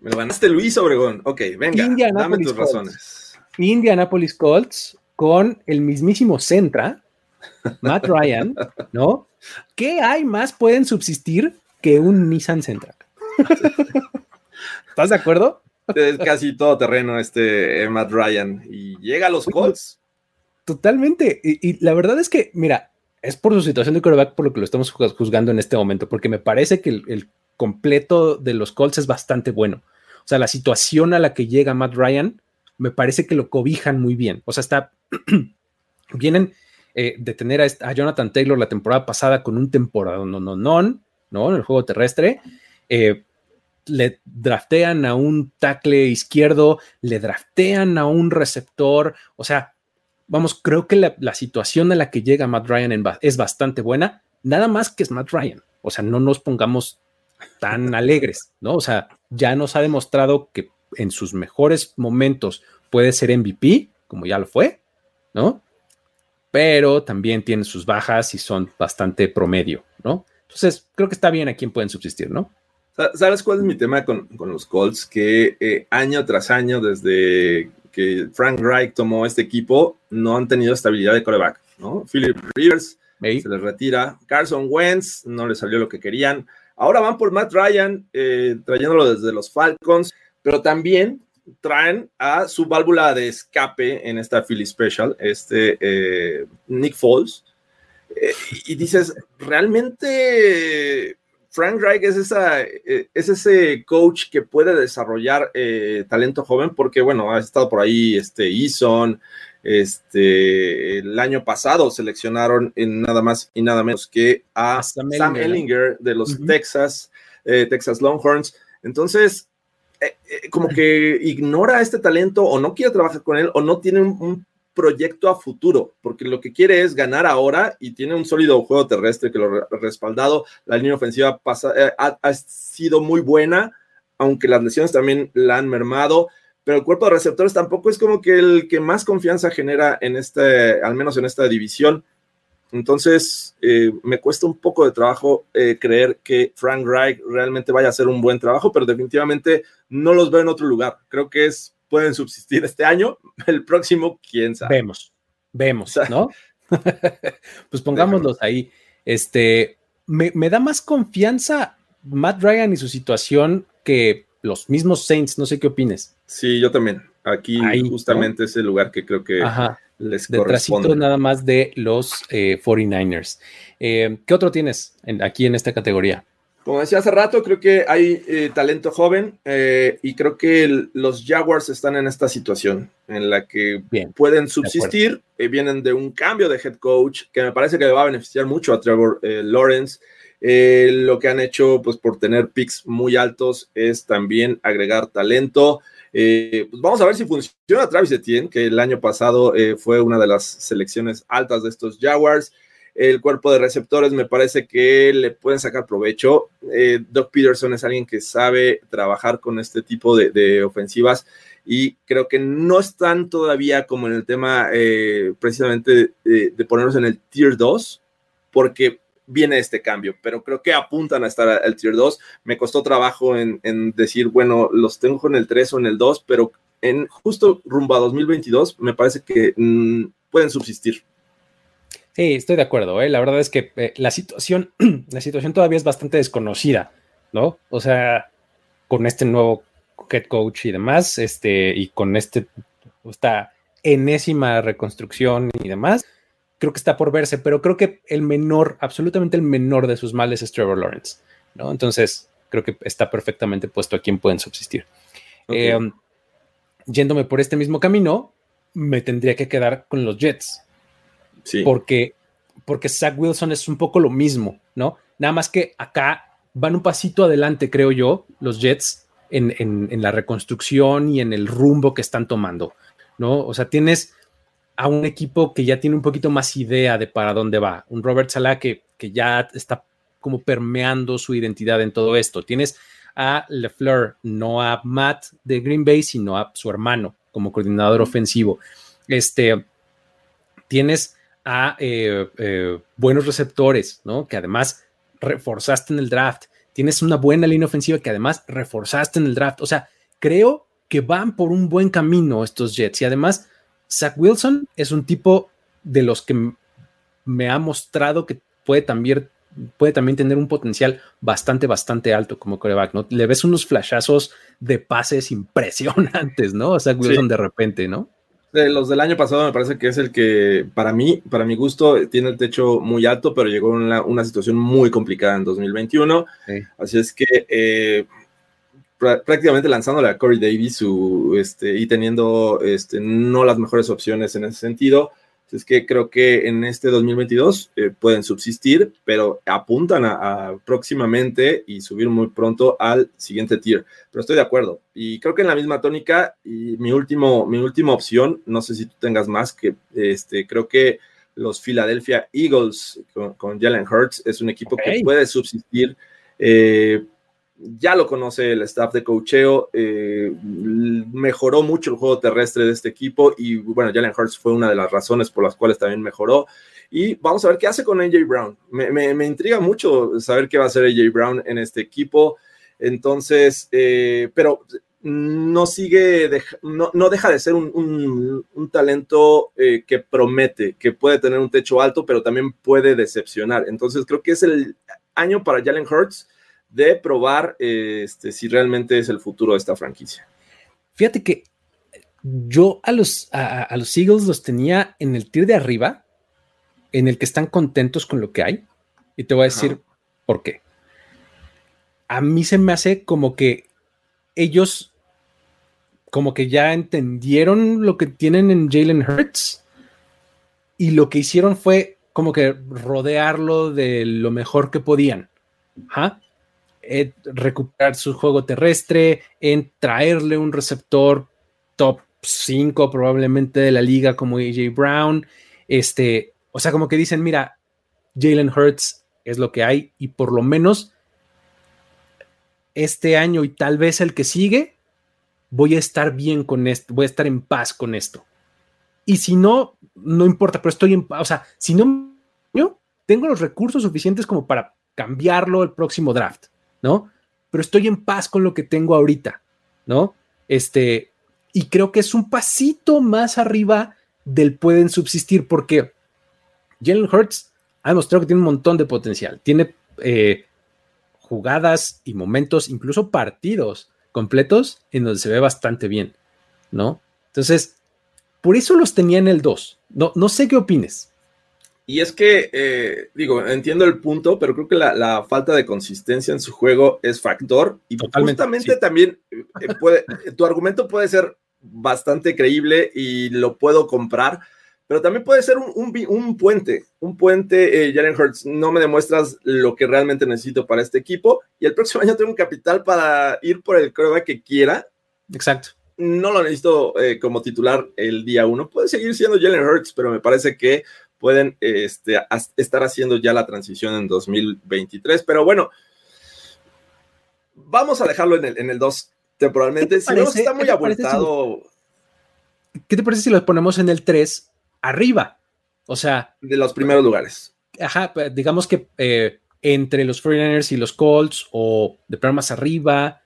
Me lo ganaste Luis Obregón. Ok, venga, dame tus razones. Indianapolis Colts con el mismísimo Centra, Matt Ryan, ¿no? ¿Qué hay más pueden subsistir que un Nissan Sentra? ¿Estás de acuerdo? Es casi todo terreno este Matt Ryan y llega a los Colts. Totalmente. Y, la verdad es que, mira, es por su situación de quarterback por lo que lo estamos juzgando en este momento, porque me parece que el, completo de los Colts es bastante bueno. O sea, la situación a la que llega Matt Ryan me parece que lo cobijan muy bien. O sea, está, vienen eh, de tener a, Jonathan Taylor la temporada pasada con un temporada no, no, no, ¿no? En el juego terrestre. Eh, le draftean a un tackle izquierdo, le draftean a un receptor. O sea, vamos, creo que la, situación a la que llega Matt Ryan es bastante buena. Nada más que es Matt Ryan. O sea, no nos pongamos tan alegres, ¿no? O sea, ya nos ha demostrado que en sus mejores momentos puede ser MVP, como ya lo fue, ¿no? Pero también tiene sus bajas y son bastante promedio, ¿no? Entonces, creo que está bien a quien pueden subsistir, ¿no? ¿Sabes cuál es mi tema con, los Colts? Que eh, año tras año, desde que Frank Reich tomó este equipo, no han tenido estabilidad de coreback, ¿no? Philip Rivers se les retira, Carson Wentz no le salió lo que querían. Ahora van por Matt Ryan, eh, trayéndolo desde los Falcons, pero también traen a su válvula de escape en esta Philly Special, este eh, Nick Foles. Eh, y dices, realmente Frank Reich es, esa, es ese coach que puede desarrollar talento joven, porque bueno, ha estado por ahí este Eason, este, el año pasado seleccionaron en nada más y nada menos que a Sam, Ellinger de los Texas, eh, Texas Longhorns. Entonces, eh, eh, como que ignora este talento o no quiere trabajar con él o no tiene un, proyecto a futuro, porque lo que quiere es ganar ahora y tiene un sólido juego terrestre que lo ha respaldado. La línea ofensiva ha sido muy buena, aunque las lesiones también la han mermado pero el cuerpo de receptores tampoco es como que el que más confianza genera en este, al menos en esta división. Entonces, eh, me cuesta un poco de trabajo eh, creer que Frank Reich realmente vaya a hacer un buen trabajo, pero definitivamente no los veo en otro lugar. Creo que es, pueden subsistir este año, el próximo, quién sabe. Vemos, vemos, ¿no? pues pongámoslos ahí. Este, me, me da más confianza Matt Ryan y su situación que los mismos Saints. No sé qué opines. Sí, yo también. Aquí justamente es el lugar que creo que les nada más de los 49ers. Eh, eh, ¿Qué otro tienes aquí en esta categoría? Como decía hace rato, creo que hay eh, talento joven y creo que los Jaguars están en esta situación en la que pueden subsistir. vienen de un cambio de head coach que me parece que le va a beneficiar mucho a Trevor Lawrence. lo que han hecho, pues por tener picks muy altos, es también agregar talento. Eh, pues vamos a ver si funciona Travis Etienne, que el año pasado eh, fue una de las selecciones altas de estos Jaguars. El cuerpo de receptores me parece que le pueden sacar provecho. Eh, Doug Peterson es alguien que sabe trabajar con este tipo de, ofensivas y creo que no están todavía como en el tema precisamente de, de ponernos en el tier 2, porque viene este cambio, pero creo que apuntan a estar al tier 2. Me costó trabajo en, decir, bueno, los tengo en el 3 o en el 2, pero en justo rumbo a 2022 me parece que mm, pueden subsistir. Sí, estoy de acuerdo. ¿eh? La verdad es que eh, la situación, la situación todavía es bastante desconocida, ¿no? O sea, con este nuevo head coach y demás, este, y con este, esta enésima reconstrucción y demás, creo que está por verse, pero creo que el menor, absolutamente el menor de sus males es Trevor Lawrence, ¿no? Entonces, creo que está perfectamente puesto a quien pueden subsistir. Eh, yéndome por este mismo camino, me tendría que quedar con los Jets. Sí. Porque, porque Zach Wilson es un poco lo mismo, ¿no? Nada más que acá van un pasito adelante, creo yo, los Jets en, en la reconstrucción y en el rumbo que están tomando, ¿no? O sea, tienes a un equipo que ya tiene un poquito más idea de para dónde va. Un Robert Salah que, que ya está como permeando su identidad en todo esto. Tienes a LeFleur, no a Matt de Green Bay, sino a su hermano como coordinador ofensivo. Este, tienes a eh, eh, buenos receptores, ¿no? Que además reforzaste en el draft. Tienes una buena línea ofensiva que además reforzaste en el draft. O sea, creo que van por un buen camino estos Jets y además Zach Wilson es un tipo de los que me ha mostrado que puede también, puede también tener un potencial bastante, bastante alto como coreback, ¿no? Le ves unos flashazos de pases impresionantes, ¿no? Zach Wilson de repente, ¿no? De los del año pasado me parece que es el que, para mí, para mi gusto, tiene el techo muy alto, pero llegó en una, una situación muy complicada en 2021. Así es que eh, prácticamente lanzándole a Corey Davis su, este, y teniendo este, no las mejores opciones en ese sentido. Es que creo que en este 2022 eh, pueden subsistir, pero apuntan a, próximamente y subir muy pronto al siguiente tier. Pero estoy de acuerdo. Y creo que en la misma tónica, y mi, último, mi última opción, no sé si tú tengas más, que este, creo que los Philadelphia Eagles con, Jalen Hurts es un equipo que puede subsistir. Eh, ya lo conoce el staff de cocheo, eh, mejoró mucho el juego terrestre de este equipo y bueno, Jalen Hurts fue una de las razones por las cuales también mejoró. Y vamos a ver qué hace con AJ Brown. Me, intriga mucho saber qué va a hacer AJ Brown en este equipo. Entonces, eh, pero no sigue, no, deja de ser un, talento eh, que promete, que puede tener un techo alto, pero también puede decepcionar. Entonces, creo que es el año para Jalen Hurts de probar este, si realmente es el futuro de esta franquicia. Fíjate que yo a los, a, los Eagles los tenía en el tier de arriba, en el que están contentos con lo que hay, y te voy a decir por qué. A mí se me hace como que ellos como que ya entendieron lo que tienen en Jalen Hurts y lo que hicieron fue como que rodearlo de lo mejor que podían. ¿Ah? Recuperar su juego terrestre, en traerle un receptor top 5 probablemente de la liga como AJ Brown. Este, o sea, como que dicen, mira, Jalen Hurts es lo que hay y por lo menos este año y tal vez el que sigue, voy a estar bien con esto, voy a estar en paz con esto. Y si no, no importa, pero estoy en paz, o sea, si no, yo tengo los recursos suficientes como para cambiarlo el próximo draft. ¿No? Pero estoy en paz con lo que tengo ahorita, ¿no? Este, y creo que es un pasito más arriba del pueden subsistir, porque Jalen Hurts ha demostrado que tiene un montón de potencial. Tiene eh, jugadas y momentos, incluso partidos completos, en donde se ve bastante bien, ¿no? Entonces, por eso los tenía en el 2. No, no sé qué opines. Y es que, eh, digo, entiendo el punto, pero creo que la, falta de consistencia en su juego es factor. Y justamente también eh, puede, tu argumento puede ser bastante creíble y lo puedo comprar, pero también puede ser un, puente. Un puente, eh, Jalen Hurts, no me demuestras lo que realmente necesito para este equipo. Y el próximo año tengo un capital para ir por el prueba que quiera. Exacto. No lo necesito eh, como titular el día uno. Puede seguir siendo Jalen Hurts, pero me parece que pueden este, estar haciendo ya la transición en 2023. Pero bueno, vamos a dejarlo en el, 2 temporalmente. Si no, está muy abultado. ¿Qué te parece si lo ponemos en el 3 arriba? O sea. De los primeros lugares. Ajá, pues, digamos que eh, entre los 49ers y los Colts, o de plano más arriba,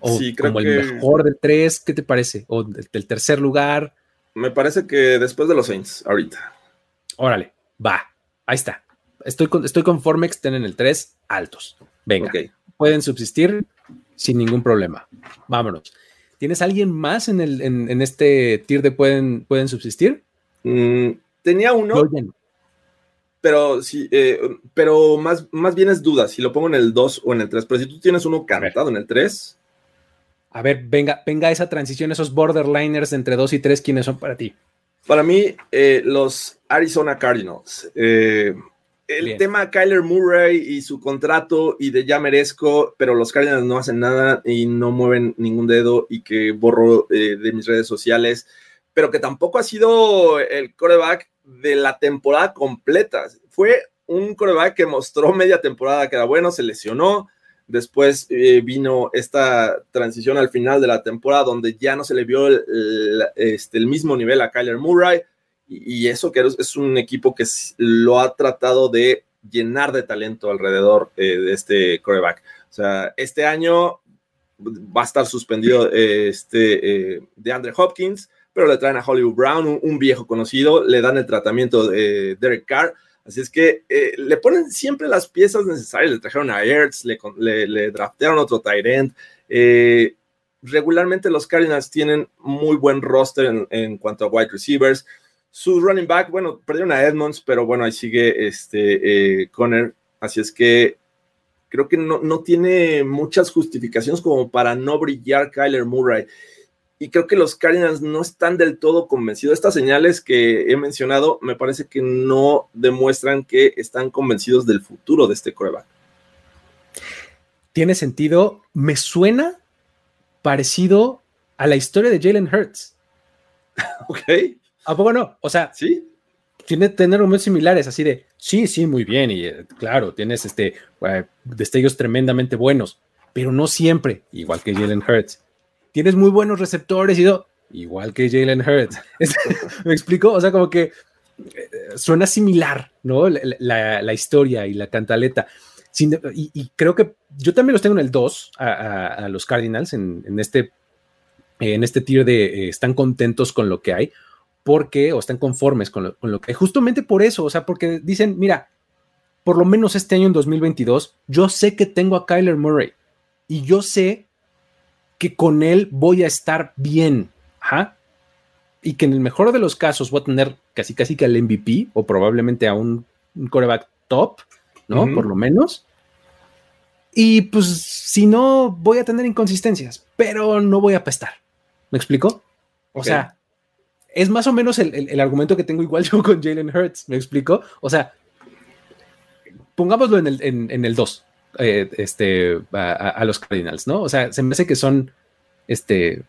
o como el mejor del 3, ¿qué te parece? O del tercer lugar. Me parece que después de los Saints, ahorita. Órale, va. Ahí está. Estoy, estoy conforme que estén en el 3 altos. Venga, pueden subsistir sin ningún problema. Vámonos. ¿Tienes alguien más en, el, en, este tier de pueden, pueden subsistir? Mm, tenía uno. Pero sí, eh, pero más, más bien es duda si lo pongo en el 2 o en el 3. Pero si tú tienes uno cantado en el 3. A ver, venga, venga esa transición, esos borderliners entre 2 y 3, ¿quiénes son para ti? Para mí, eh, los Arizona Cardinals. Eh, el tema Kyler Murray y su contrato y de ya merezco, pero los Cardinals no hacen nada y no mueven ningún dedo y que borro eh, de mis redes sociales, pero que tampoco ha sido el coreback de la temporada completa. Fue un coreback que mostró media temporada que era bueno, se lesionó, Después eh, vino esta transición al final de la temporada donde ya no se le vio el, este, mismo nivel a Kyler Murray y, eso que es, un equipo que lo ha tratado de llenar de talento alrededor eh, de este coreback. O sea, este año va a estar suspendido este, de Andre Hopkins, pero le traen a Hollywood Brown, un, viejo conocido, le dan el tratamiento de Derek Carr Así es que eh, le ponen siempre las piezas necesarias. Le trajeron a Ertz, le, le, draftearon otro end. Eh, regularmente los Cardinals tienen muy buen roster en, cuanto a wide receivers. Su running back, bueno, perdieron a Edmonds, pero bueno, ahí sigue este eh, Conner. Así es que creo que no, no tiene muchas justificaciones como para no brillar Kyler Murray y creo que los Cardinals no están del todo convencidos. Estas señales que he mencionado me parece que no demuestran que están convencidos del futuro de este coreback. Tiene sentido. Me suena parecido a la historia de Jalen Hurts. ok. ¿A poco no? O sea, sí. Tiene tener momentos similares, así de sí, sí, muy bien. Y eh, claro, tienes este eh, destellos tremendamente buenos, pero no siempre, igual que Jalen Hurts tienes muy buenos receptores y todo, igual que Jalen Hurts. ¿Me explico? O sea, como que eh, suena similar, ¿no? La, historia y la cantaleta. y, creo que yo también los tengo en el 2 a, los Cardinals, en, este, en este tier de eh, están contentos con lo que hay, porque, o están conformes con lo, con lo que hay, justamente por eso, o sea, porque dicen, mira, por lo menos este año en 2022, yo sé que tengo a Kyler Murray y yo sé que con él voy a estar bien. Y que en el mejor de los casos voy a tener casi casi que al MVP o probablemente a un, coreback top, ¿no? Por lo menos. Y pues si no, voy a tener inconsistencias, pero no voy a apestar. ¿Me explico? O sea, es más o menos el, argumento que tengo igual yo con Jalen Hurts. ¿Me explico? O sea, pongámoslo en el, en el 2. Eh, este, a, los Cardinals, ¿no? O sea, se me hace que son, este,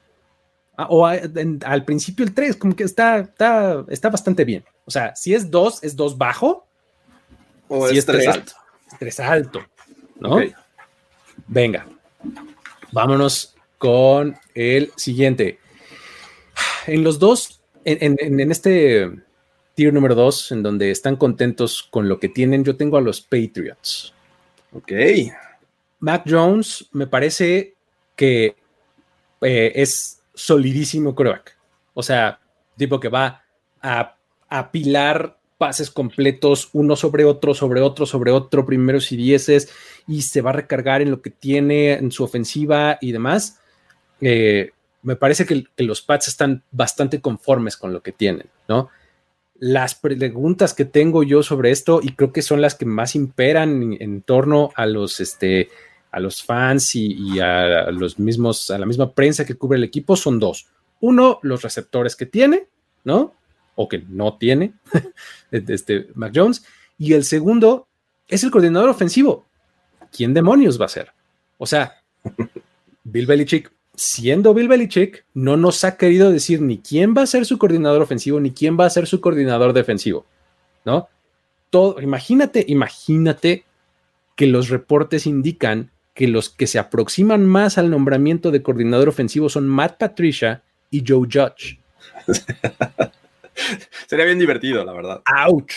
o al principio el 3, como que está, está, está bastante bien. O sea, si es 2, es 2 bajo. O si es 3 alto. 3 alto, ¿no? Venga, vámonos con el siguiente. En los dos, en, en este tier número 2, en donde están contentos con lo que tienen, yo tengo a los Patriots. Ok. Mac Jones me parece que eh, es solidísimo coreback. O sea, tipo que va a apilar pases completos uno sobre otro, sobre otro, sobre otro, primeros y dieces, y se va a recargar en lo que tiene en su ofensiva y demás. Eh, me parece que, que, los Pats están bastante conformes con lo que tienen, ¿no? Las preguntas que tengo yo sobre esto, y creo que son las que más imperan en, torno a los, este, a los fans y, a los mismos, a la misma prensa que cubre el equipo, son dos. Uno, los receptores que tiene, ¿no? O que no tiene, este Mac Jones. Y el segundo es el coordinador ofensivo. ¿Quién demonios va a ser? O sea, Bill Belichick siendo Bill Belichick, no nos ha querido decir ni quién va a ser su coordinador ofensivo ni quién va a ser su coordinador defensivo, ¿no? Todo, imagínate, imagínate que los reportes indican que los que se aproximan más al nombramiento de coordinador ofensivo son Matt Patricia y Joe Judge. Sería bien divertido, la verdad. ¡Auch!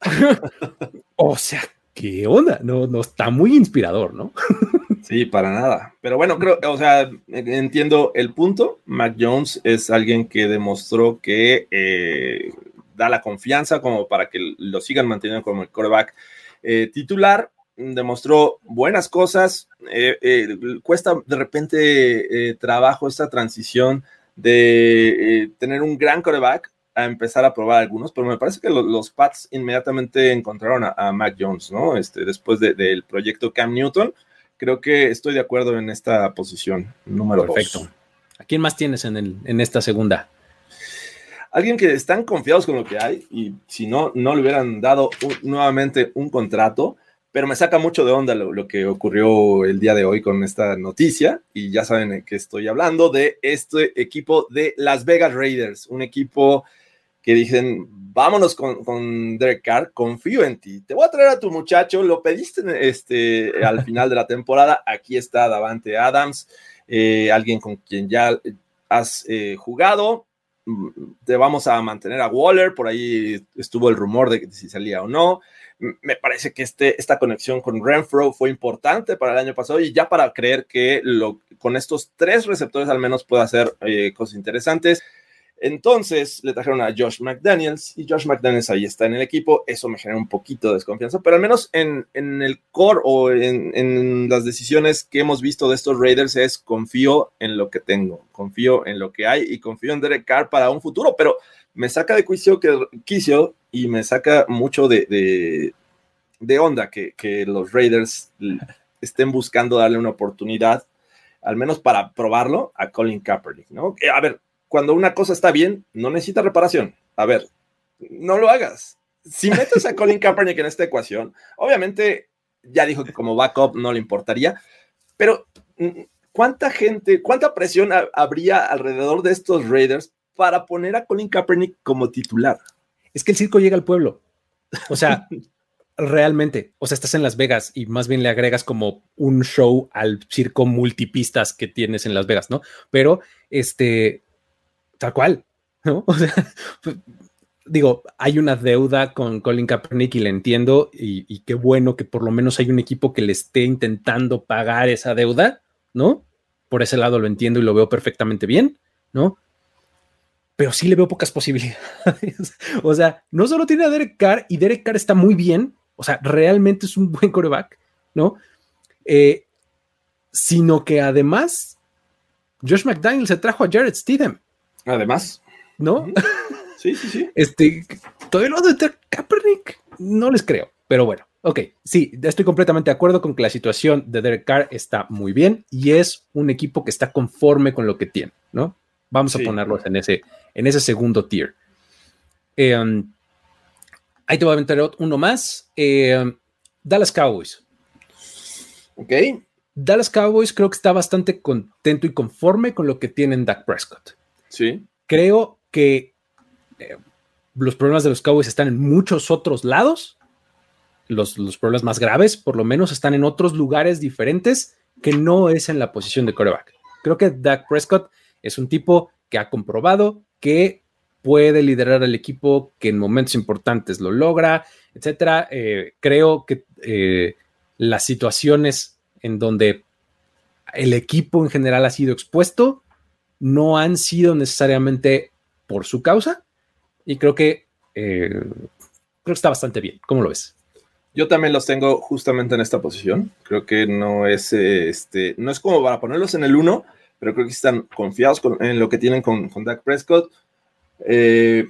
o sea, ¿qué onda? No, no está muy inspirador, ¿no? Sí, para nada. Pero bueno, creo, o sea, entiendo el punto. Mac Jones es alguien que demostró que eh, da la confianza como para que lo sigan manteniendo como el quarterback eh, titular. Demostró buenas cosas. Eh, cuesta de repente trabajo esta transición de tener un gran quarterback a empezar a probar algunos, pero me parece que los, Pats inmediatamente encontraron a, Mac Jones, ¿no? Este, después del proyecto Cam Newton creo que estoy de acuerdo en esta posición número Perfecto. ¿A quién más tienes en, en esta segunda? Alguien que están confiados con lo que hay y si no, no le hubieran dado nuevamente un contrato, pero me saca mucho de onda lo, que ocurrió el día de hoy con esta noticia y ya saben que estoy hablando de este equipo de Las Vegas Raiders, un equipo que dicen, vámonos con, Derek Carr, confío en ti, te voy a traer a tu muchacho, lo pediste este, al final de la temporada, aquí está Davante Adams, eh, alguien con quien ya has eh, jugado, mm, te vamos a mantener a Waller, por ahí estuvo el rumor de si salía o no, me parece que este, esta conexión con Renfro fue importante para el año pasado y ya para creer que lo, con estos tres receptores al menos puede hacer eh, cosas interesantes. Entonces le trajeron a Josh McDaniels y Josh McDaniels ahí está en el equipo. Eso me genera un poquito de desconfianza, pero al menos en, el core o en, las decisiones que hemos visto de estos Raiders es confío en lo que tengo, confío en lo que hay y confío en Derek Carr para un futuro, pero me saca de que quiso y me saca mucho de, de, onda que, que los Raiders estén buscando darle una oportunidad, al menos para probarlo, a Colin Kaepernick, ¿no? A ver, cuando una cosa está bien, no necesita reparación. A ver, no lo hagas. Si metes a Colin Kaepernick en esta ecuación, obviamente ya dijo que como backup no le importaría, pero mm, ¿cuánta gente, cuánta presión habría alrededor de estos Raiders para poner a Colin Kaepernick como titular? Es que el circo llega al pueblo. O sea, realmente, o sea, estás en Las Vegas y más bien le agregas como un show al circo multipistas que tienes en Las Vegas, ¿no? Pero este, tal cual, ¿no? O sea, pues, digo, hay una deuda con Colin Kaepernick y le entiendo y, qué bueno que por lo menos hay un equipo que le esté intentando pagar esa deuda, ¿no? Por ese lado lo entiendo y lo veo perfectamente bien, ¿no? Pero sí le veo pocas posibilidades. o sea, no solo tiene a Derek Carr y Derek Carr está muy bien, o sea, realmente es un buen coreback, ¿no? Eh, sino que además Josh McDaniel se trajo a Jared Stidham. Además. ¿No? Sí, sí, sí. Este, todo el lado de Kaepernick, no les creo, pero bueno. Ok, sí, estoy completamente de acuerdo con que la situación de Derek Carr está muy bien y es un equipo que está conforme con lo que tiene, ¿no? Vamos a ponerlos en ese, en ese segundo tier. Em, ahí te voy a aventar uno más. Em, Dallas Cowboys. Ok. Dallas Cowboys creo que está bastante contento y conforme con lo que tienen Dak Prescott. Creo que eh, los problemas de los Cowboys están en muchos otros lados. Los, los, problemas más graves, por lo menos, están en otros lugares diferentes que no es en la posición de coreback. Creo que Dak Prescott es un tipo que ha comprobado que puede liderar al equipo, que en momentos importantes lo logra, etcétera. Eh, creo que eh, las situaciones en donde el equipo en general ha sido expuesto no han sido necesariamente por su causa y creo que, eh, creo que está bastante bien. ¿Cómo lo ves? Yo también los tengo justamente en esta posición. Creo que no es, este, no es como para ponerlos en el 1, pero creo que están confiados en lo que tienen con, con Dak Prescott. Eh,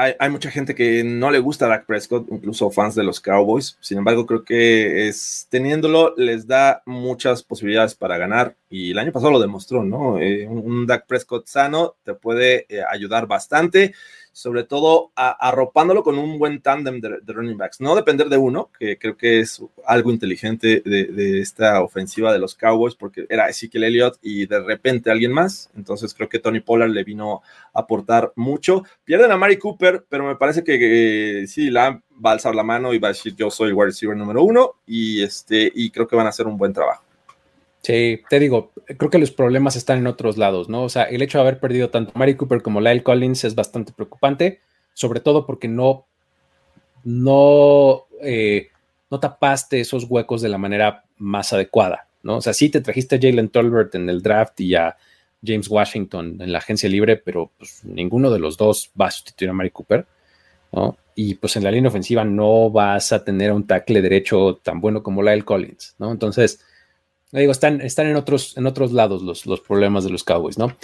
hay, mucha gente que no le gusta a Dak Prescott, incluso fans de los Cowboys. Sin embargo, creo que es, teniéndolo les da muchas posibilidades para ganar. Y el año pasado lo demostró, ¿no? Eh, un, Dak Prescott sano te puede eh, ayudar bastante sobre todo arropándolo con un buen tándem de, running backs. No depender de uno, que creo que es algo inteligente de, esta ofensiva de los Cowboys, porque era Ezekiel Elliott y de repente alguien más. Entonces creo que Tony Pollard le vino a aportar mucho. Pierden a Mari Cooper, pero me parece que sí, la va a alzar la mano y va a decir yo soy wide receiver número uno y, este, y creo que van a hacer un buen trabajo. Sí, te digo, creo que los problemas están en otros lados, ¿no? O sea, el hecho de haber perdido tanto Mary Cooper como Lyle Collins es bastante preocupante, sobre todo porque no, no, eh, no tapaste esos huecos de la manera más adecuada, ¿no? O sea, sí te trajiste a Jalen Tolbert en el draft y a James Washington en la agencia libre, pero pues, ninguno de los dos va a sustituir a Mary Cooper, ¿no? Y pues en la línea ofensiva no vas a tener un tackle derecho tan bueno como Lyle Collins, ¿no? Entonces, digo, están, están en, otros, en otros lados los, los problemas de los Cowboys, ¿no?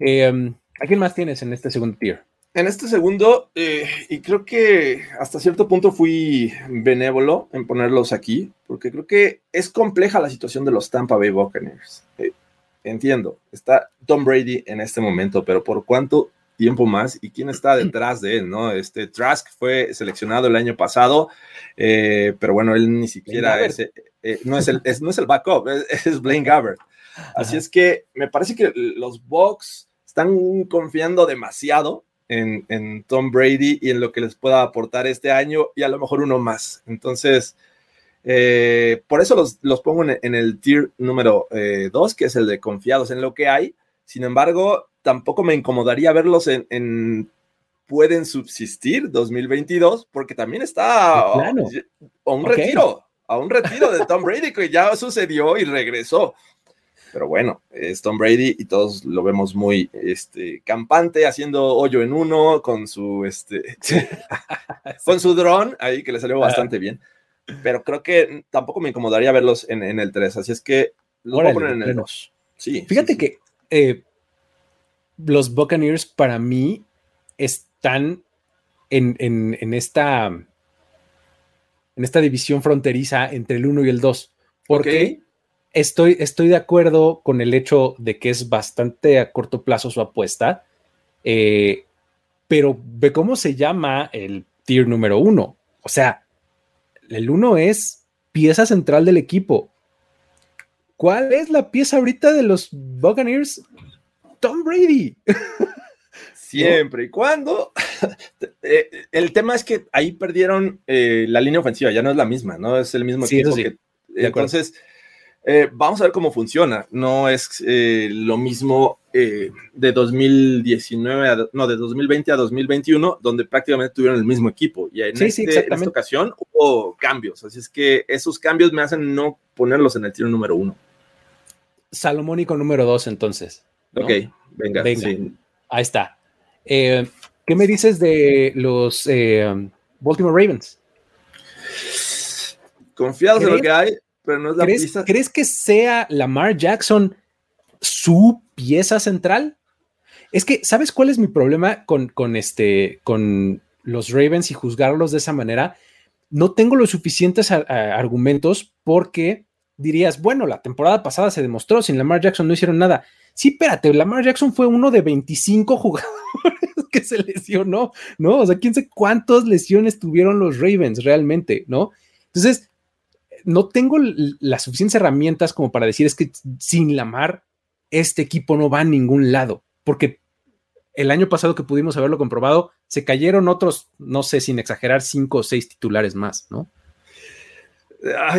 Eh, ¿A quién más tienes en este segundo tier? En este segundo, eh, y creo que hasta cierto punto fui benévolo en ponerlos aquí, porque creo que es compleja la situación de los Tampa Bay Buccaneers. Eh, entiendo, está Tom Brady en este momento, pero ¿por cuánto tiempo más y quién está detrás de él, ¿no? Este Trask fue seleccionado el año pasado, eh, pero bueno, él ni siquiera es, eh, no, es el, no es el backup, es, Blaine Gabbert. Así es que me parece que los Bucks están confiando demasiado en, en, Tom Brady y en lo que les pueda aportar este año y a lo mejor uno más. Entonces, eh, por eso los, los pongo en, el tier número 2, que es el de confiados en lo que hay. Sin embargo, tampoco me incomodaría verlos en, pueden subsistir 2022 porque también está a, un retiro, a un retiro de Tom Brady que ya sucedió y regresó. Pero bueno, es Tom Brady y todos lo vemos muy este, campante, haciendo hoyo en uno, con su, este, con su dron ahí, que le salió bastante bien. Pero creo que tampoco me incomodaría verlos en, el 3, así es que los voy a poner en el 2. Sí, Fíjate que eh, los Buccaneers para mí están en, esta, en esta división fronteriza entre el 1 y el 2. Porque estoy, estoy de acuerdo con el hecho de que es bastante a corto plazo su apuesta, eh, pero ve cómo se llama el tier número 1. O sea, el 1 es pieza central del equipo. ¿Cuál es la pieza ahorita de los Buccaneers? Tom Brady. Siempre y cuando. Eh, el tema es que ahí perdieron eh, la línea ofensiva, ya no es la misma, ¿no? Es el mismo equipo que. Entonces, eh, vamos a ver cómo funciona. No es lo mismo de 2019, a, no, de 2020 a 2021, donde prácticamente tuvieron el mismo equipo. Y en, este, en esta ocasión hubo cambios. Así es que esos cambios me hacen no ponerlos en el tiro número uno. Salomónico número dos, entonces. Ok, venga. venga. Ahí está. Eh, ¿Qué me dices de los eh, Baltimore Ravens? Confiados en lo que hay, pero no es la ¿crees, pieza. ¿Crees que sea Lamar Jackson su pieza central? Es que, ¿sabes cuál es mi problema con, con, este, con los Ravens y juzgarlos de esa manera? No tengo los suficientes argumentos porque dirías, bueno, la temporada pasada se demostró, sin Lamar Jackson no hicieron nada. Sí, espérate, Lamar Jackson fue uno de 25 jugadores que se lesionó, ¿no? O sea, quién sé cuántas lesiones tuvieron los Ravens realmente, ¿no? Entonces, no tengo las suficientes herramientas como para decir es que sin Lamar, este equipo no va a ningún lado, porque el año pasado que pudimos haberlo comprobado, se cayeron otros, no sé, sin exagerar, cinco o seis titulares más, ¿no?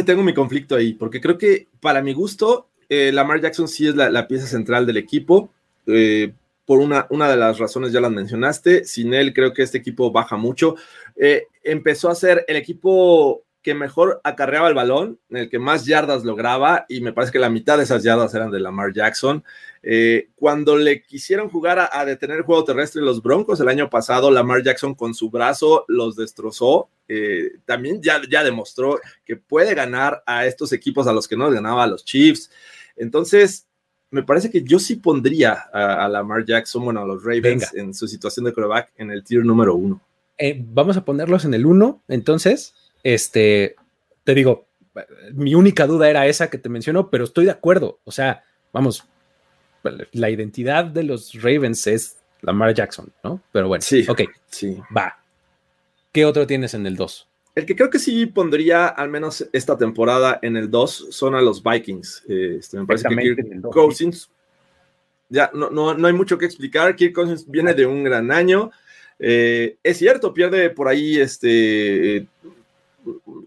Tengo mi conflicto ahí, porque creo que para mi gusto, eh, Lamar Jackson sí es la, pieza central del equipo. Eh, por una, de las razones ya las mencionaste. Sin él, creo que este equipo baja mucho. Eh, empezó a ser el equipo que mejor acarreaba el balón, en el que más yardas lograba, y me parece que la mitad de esas yardas eran de Lamar Jackson. cuando le quisieron jugar a, detener el juego terrestre los Broncos el año pasado, Lamar Jackson con su brazo los destrozó. también ya demostró que puede ganar a estos equipos a los que no ganaba a los Chiefs. Entonces, me parece que yo sí pondría a, Lamar Jackson, bueno, a los Ravens en su situación de quarterback en el tier número uno. Eh, vamos a ponerlos en el uno, entonces, este, te digo, mi única duda era esa que te menciono, pero estoy de acuerdo. O sea, vamos, la identidad de los Ravens es Lamar Jackson, ¿no? Pero bueno, sí, ok, sí. va. ¿Qué otro tienes en el 2? El que creo que sí pondría al menos esta temporada en el 2 son a los Vikings. Este, me parece que Kirk Cousins, ya no, no, no, hay mucho que explicar. Kirk Cousins viene de un gran año. Eh, es cierto, pierde por ahí este.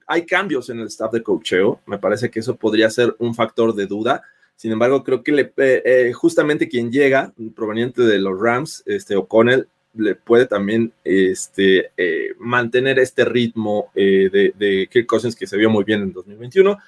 hay cambios en el staff de coacheo. Me parece que eso podría ser un factor de duda. Sin embargo, creo que le, eh, eh, justamente quien llega, proveniente de los Rams, este O'Connell, le puede también este, eh, mantener este ritmo eh, de, de, Kirk Cousins que se vio muy bien en 2021.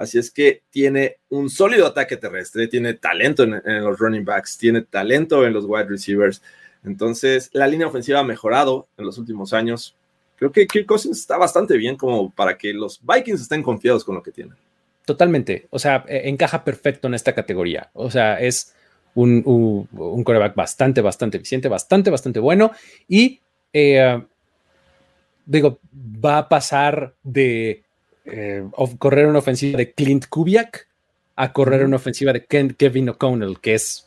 Así es que tiene un sólido ataque terrestre, tiene talento en, los running backs, tiene talento en los wide receivers. Entonces, la línea ofensiva ha mejorado en los últimos años. Creo que Kirk Cousins está bastante bien como para que los Vikings estén confiados con lo que tienen. Totalmente. O sea, e, encaja perfecto en esta categoría. O sea, es un, un, coreback bastante, bastante eficiente, bastante, bastante bueno. Y eh, digo, va a pasar de eh, correr una ofensiva de Clint Kubiak a correr una ofensiva de Kevin O'Connell, que es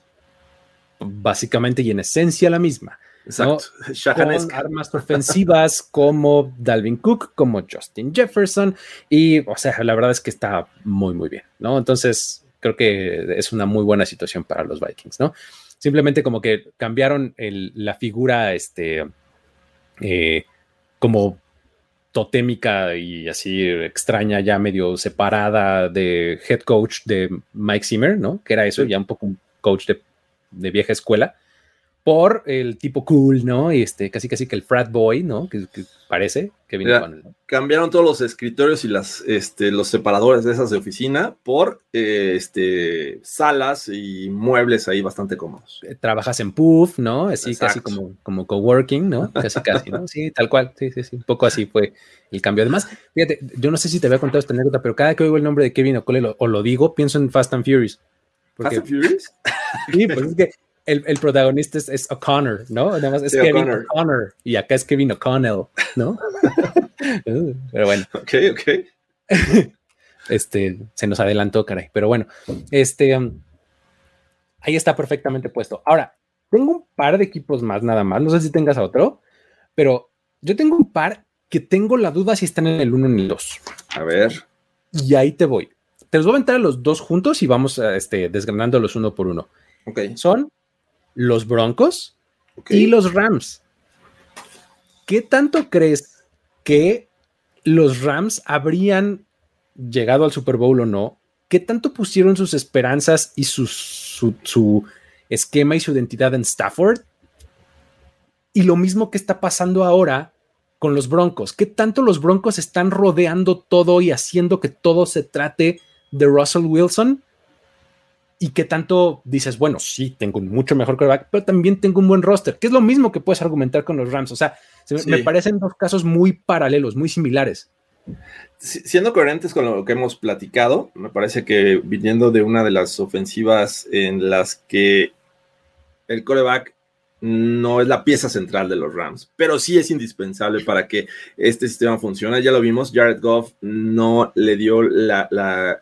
básicamente y en esencia la misma. Exacto. Con armas ofensivas como Dalvin Cook, como Justin Jefferson, y, o sea, la verdad es que está muy, muy bien, ¿no? Entonces, creo que es una muy buena situación para los Vikings, ¿no? Simplemente como que cambiaron la figura, este, eh, como totémica y así extraña, ya medio separada de head coach de Mike Zimmer, ¿no? Que era eso, ya un poco un coach de, vieja escuela, por el tipo cool, ¿no? Este, casi casi que el frat boy, ¿no? Que, parece que viene con el... Cambiaron todos los escritorios y las, este, los separadores de esas de oficina por eh, este, salas y muebles ahí bastante cómodos. Eh, trabajas en puff, ¿no? Así casi como, como coworking, ¿no? Casi casi, ¿no? Sí, tal cual, sí, sí, sí, un poco así fue el cambio. Además, fíjate, yo no sé si te había contado esta anécdota, pero cada que oigo el nombre de Kevin O'Connell o, lo digo, pienso en Fast and Furious. ¿Fast and Furious? Sí, pues es que el, protagonista es, O'Connor, ¿no? Nada más es Kevin O'Connor. y acá es Kevin O'Connell, ¿no? Pero bueno. Ok, ok. Este, se nos adelantó, caray. Pero bueno, este, um, ahí está perfectamente puesto. Ahora, tengo un par de equipos más nada más. No sé si tengas a otro, pero yo tengo un par que tengo la duda si están en el 1 ni el 2. A ver. Y ahí te voy. Te los voy a aventar a los dos juntos y vamos este, desgranándolos uno por uno. Ok. Son los Broncos y los Rams. ¿Qué tanto crees que los Rams habrían llegado al Super Bowl o no? ¿Qué tanto pusieron sus esperanzas y su, su, esquema y su identidad en Stafford? Y lo mismo que está pasando ahora con los Broncos. ¿Qué tanto los Broncos están rodeando todo y haciendo que todo se trate de Russell Wilson? Y qué tanto dices, bueno, sí, tengo un mucho mejor quarterback, pero también tengo un buen roster, que es lo mismo que puedes argumentar con los Rams. O sea, me parecen dos casos muy paralelos, muy similares. Siendo coherentes con lo que hemos platicado, me parece que viniendo de una de las ofensivas en las que el coreback no es la pieza central de los Rams, pero sí es indispensable para que este sistema funcione. Ya lo vimos, Jared Goff no le dio la,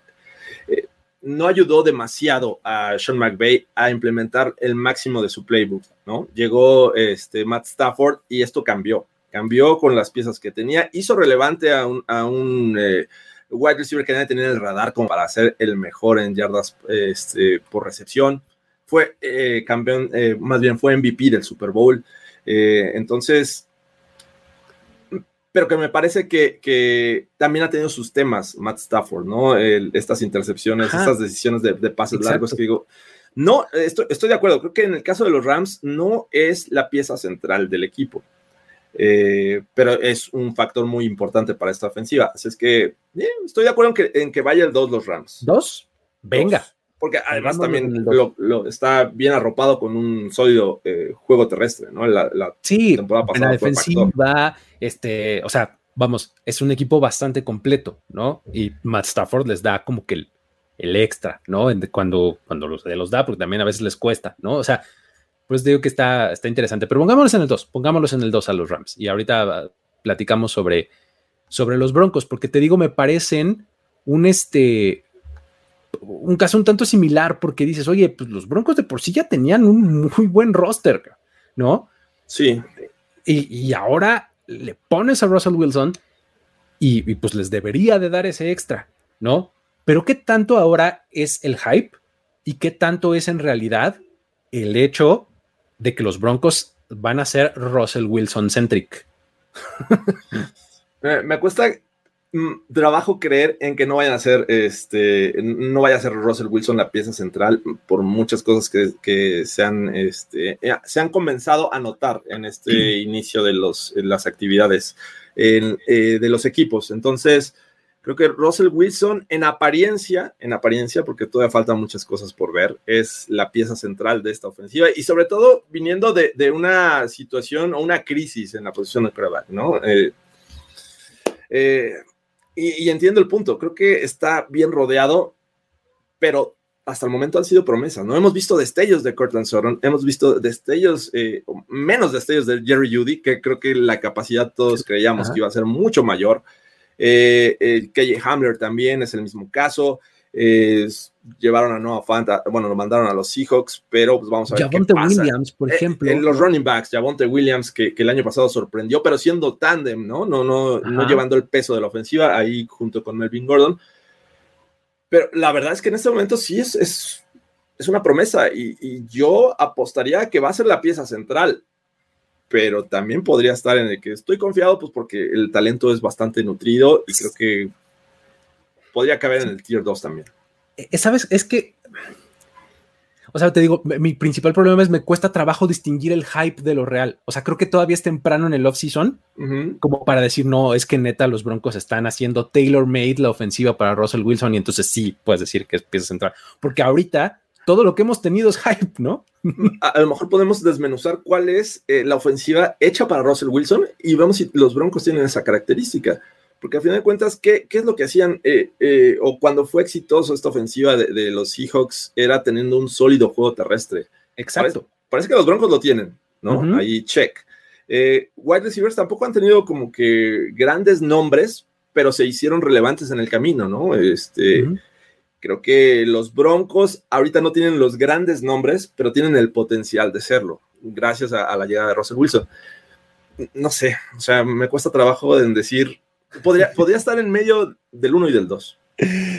no ayudó demasiado a Sean McVay a implementar el máximo de su playbook, ¿no? Llegó este, Matt Stafford y esto cambió, cambió con las piezas que tenía, hizo relevante a un, eh, wide receiver que nadie tenía en el radar como para ser el mejor en yardas este, por recepción, fue eh, campeón, eh, más bien fue MVP del Super Bowl, entonces pero que me parece que, también ha tenido sus temas Matt Stafford, ¿no? estas intercepciones, estas decisiones de, pases largos que digo, no, estoy, estoy, de acuerdo, creo que en el caso de los Rams no es la pieza central del equipo, eh, pero es un factor muy importante para esta ofensiva. Así es que estoy de acuerdo en que, en que vaya el 2 los Rams. ¿Dos? Venga porque además también lo, está bien arropado con un sólido eh, juego terrestre, ¿no? La, sí, temporada pasada. la defensiva, este, o sea, vamos, es un equipo bastante completo, ¿no? Y Matt Stafford les da como que el, extra, ¿no? Cuando, cuando los, los da, porque también a veces les cuesta, ¿no? O sea, pues digo que está, está interesante, pero pongámoslos en el 2, pongámoslos en el 2 a los Rams. Y ahorita platicamos sobre, sobre los Broncos, porque te digo, me parecen un este un caso un tanto similar porque dices, oye, pues los Broncos de por sí ya tenían un muy buen roster, ¿no? Sí. Y, ahora le pones a Russell Wilson y, pues les debería de dar ese extra, ¿no? Pero ¿qué tanto ahora es el hype y qué tanto es en realidad el hecho de que los Broncos van a ser Russell Wilson centric? me cuesta Mm, trabajo creer en que no vayan a ser, este, no vaya a ser Russell Wilson la pieza central por muchas cosas que, se, han, este, eh, se han comenzado a notar en este inicio de los, las actividades eh, de los equipos. Entonces, creo que Russell Wilson en apariencia, en apariencia, porque todavía faltan muchas cosas por ver, es la pieza central de esta ofensiva y sobre todo viniendo de, una situación o una crisis en la posición de quarterback, ¿no? Eh, y, entiendo el punto, creo que está bien rodeado, pero hasta el momento han sido promesas, ¿no? Hemos visto destellos de Cortland Sutton, hemos visto destellos, eh, menos destellos de Jerry Judy, que creo que la capacidad todos creíamos que iba a ser mucho mayor. Eh, eh KJ Hamler también es el mismo caso llevaron a Noah Fant, bueno, lo mandaron a los Seahawks, pero pues vamos a ver. Javonte Williams, por eh, ejemplo. En los running backs, Javonte Williams, que, el año pasado sorprendió, pero siendo tándem, ¿no? No, no, no llevando el peso de la ofensiva ahí junto con Melvin Gordon. Pero la verdad es que en este momento sí es, es, es una promesa y, y, yo apostaría que va a ser la pieza central, pero también podría estar en el que estoy confiado, pues porque el talento es bastante nutrido y creo que podría caber en el tier 2 también. Eh, ¿Sabes? Es que. o sea, te digo, mi principal problema es me cuesta trabajo distinguir el hype de lo real. O sea, creo que todavía es temprano en el off-season como para decir, no, es que neta los Broncos están haciendo tailor-made la ofensiva para Russell Wilson y entonces sí puedes decir que es pieza central. Porque ahorita todo lo que hemos tenido es hype, ¿no? A, lo mejor podemos desmenuzar cuál es eh, la ofensiva hecha para Russell Wilson y vemos si los Broncos tienen esa característica. Porque a final de cuentas, ¿qué, qué es lo que hacían? Eh, eh, o cuando fue exitoso esta ofensiva de, los Seahawks, era teniendo un sólido juego terrestre. Exacto. Parece, que los Broncos lo tienen, ¿no? Ahí, check. Eh, wide receivers tampoco han tenido como que grandes nombres, pero se hicieron relevantes en el camino, ¿no? Este, Creo que los Broncos ahorita no tienen los grandes nombres, pero tienen el potencial de serlo, gracias a, a la llegada de Russell Wilson. No sé, o sea, me cuesta trabajo en decir Podría, podría estar en medio del 1 y del 2.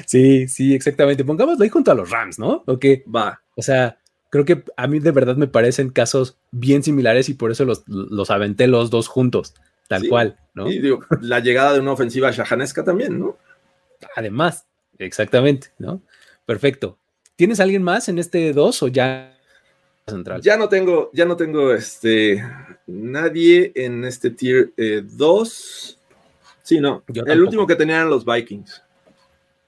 Sí, sí, exactamente. Pongámoslo ahí junto a los Rams, ¿no? Ok. Va. O sea, creo que a mí de verdad me parecen casos bien similares y por eso los, los aventé los dos juntos, tal cual, ¿no? Y digo, la llegada de una ofensiva shahanesca también, ¿no? Además, exactamente, ¿no? Perfecto. ¿Tienes alguien más en este 2 o ya central? Ya no tengo, ya no tengo este nadie en este tier 2. Eh, Sí, no. el último que tenían los Vikings.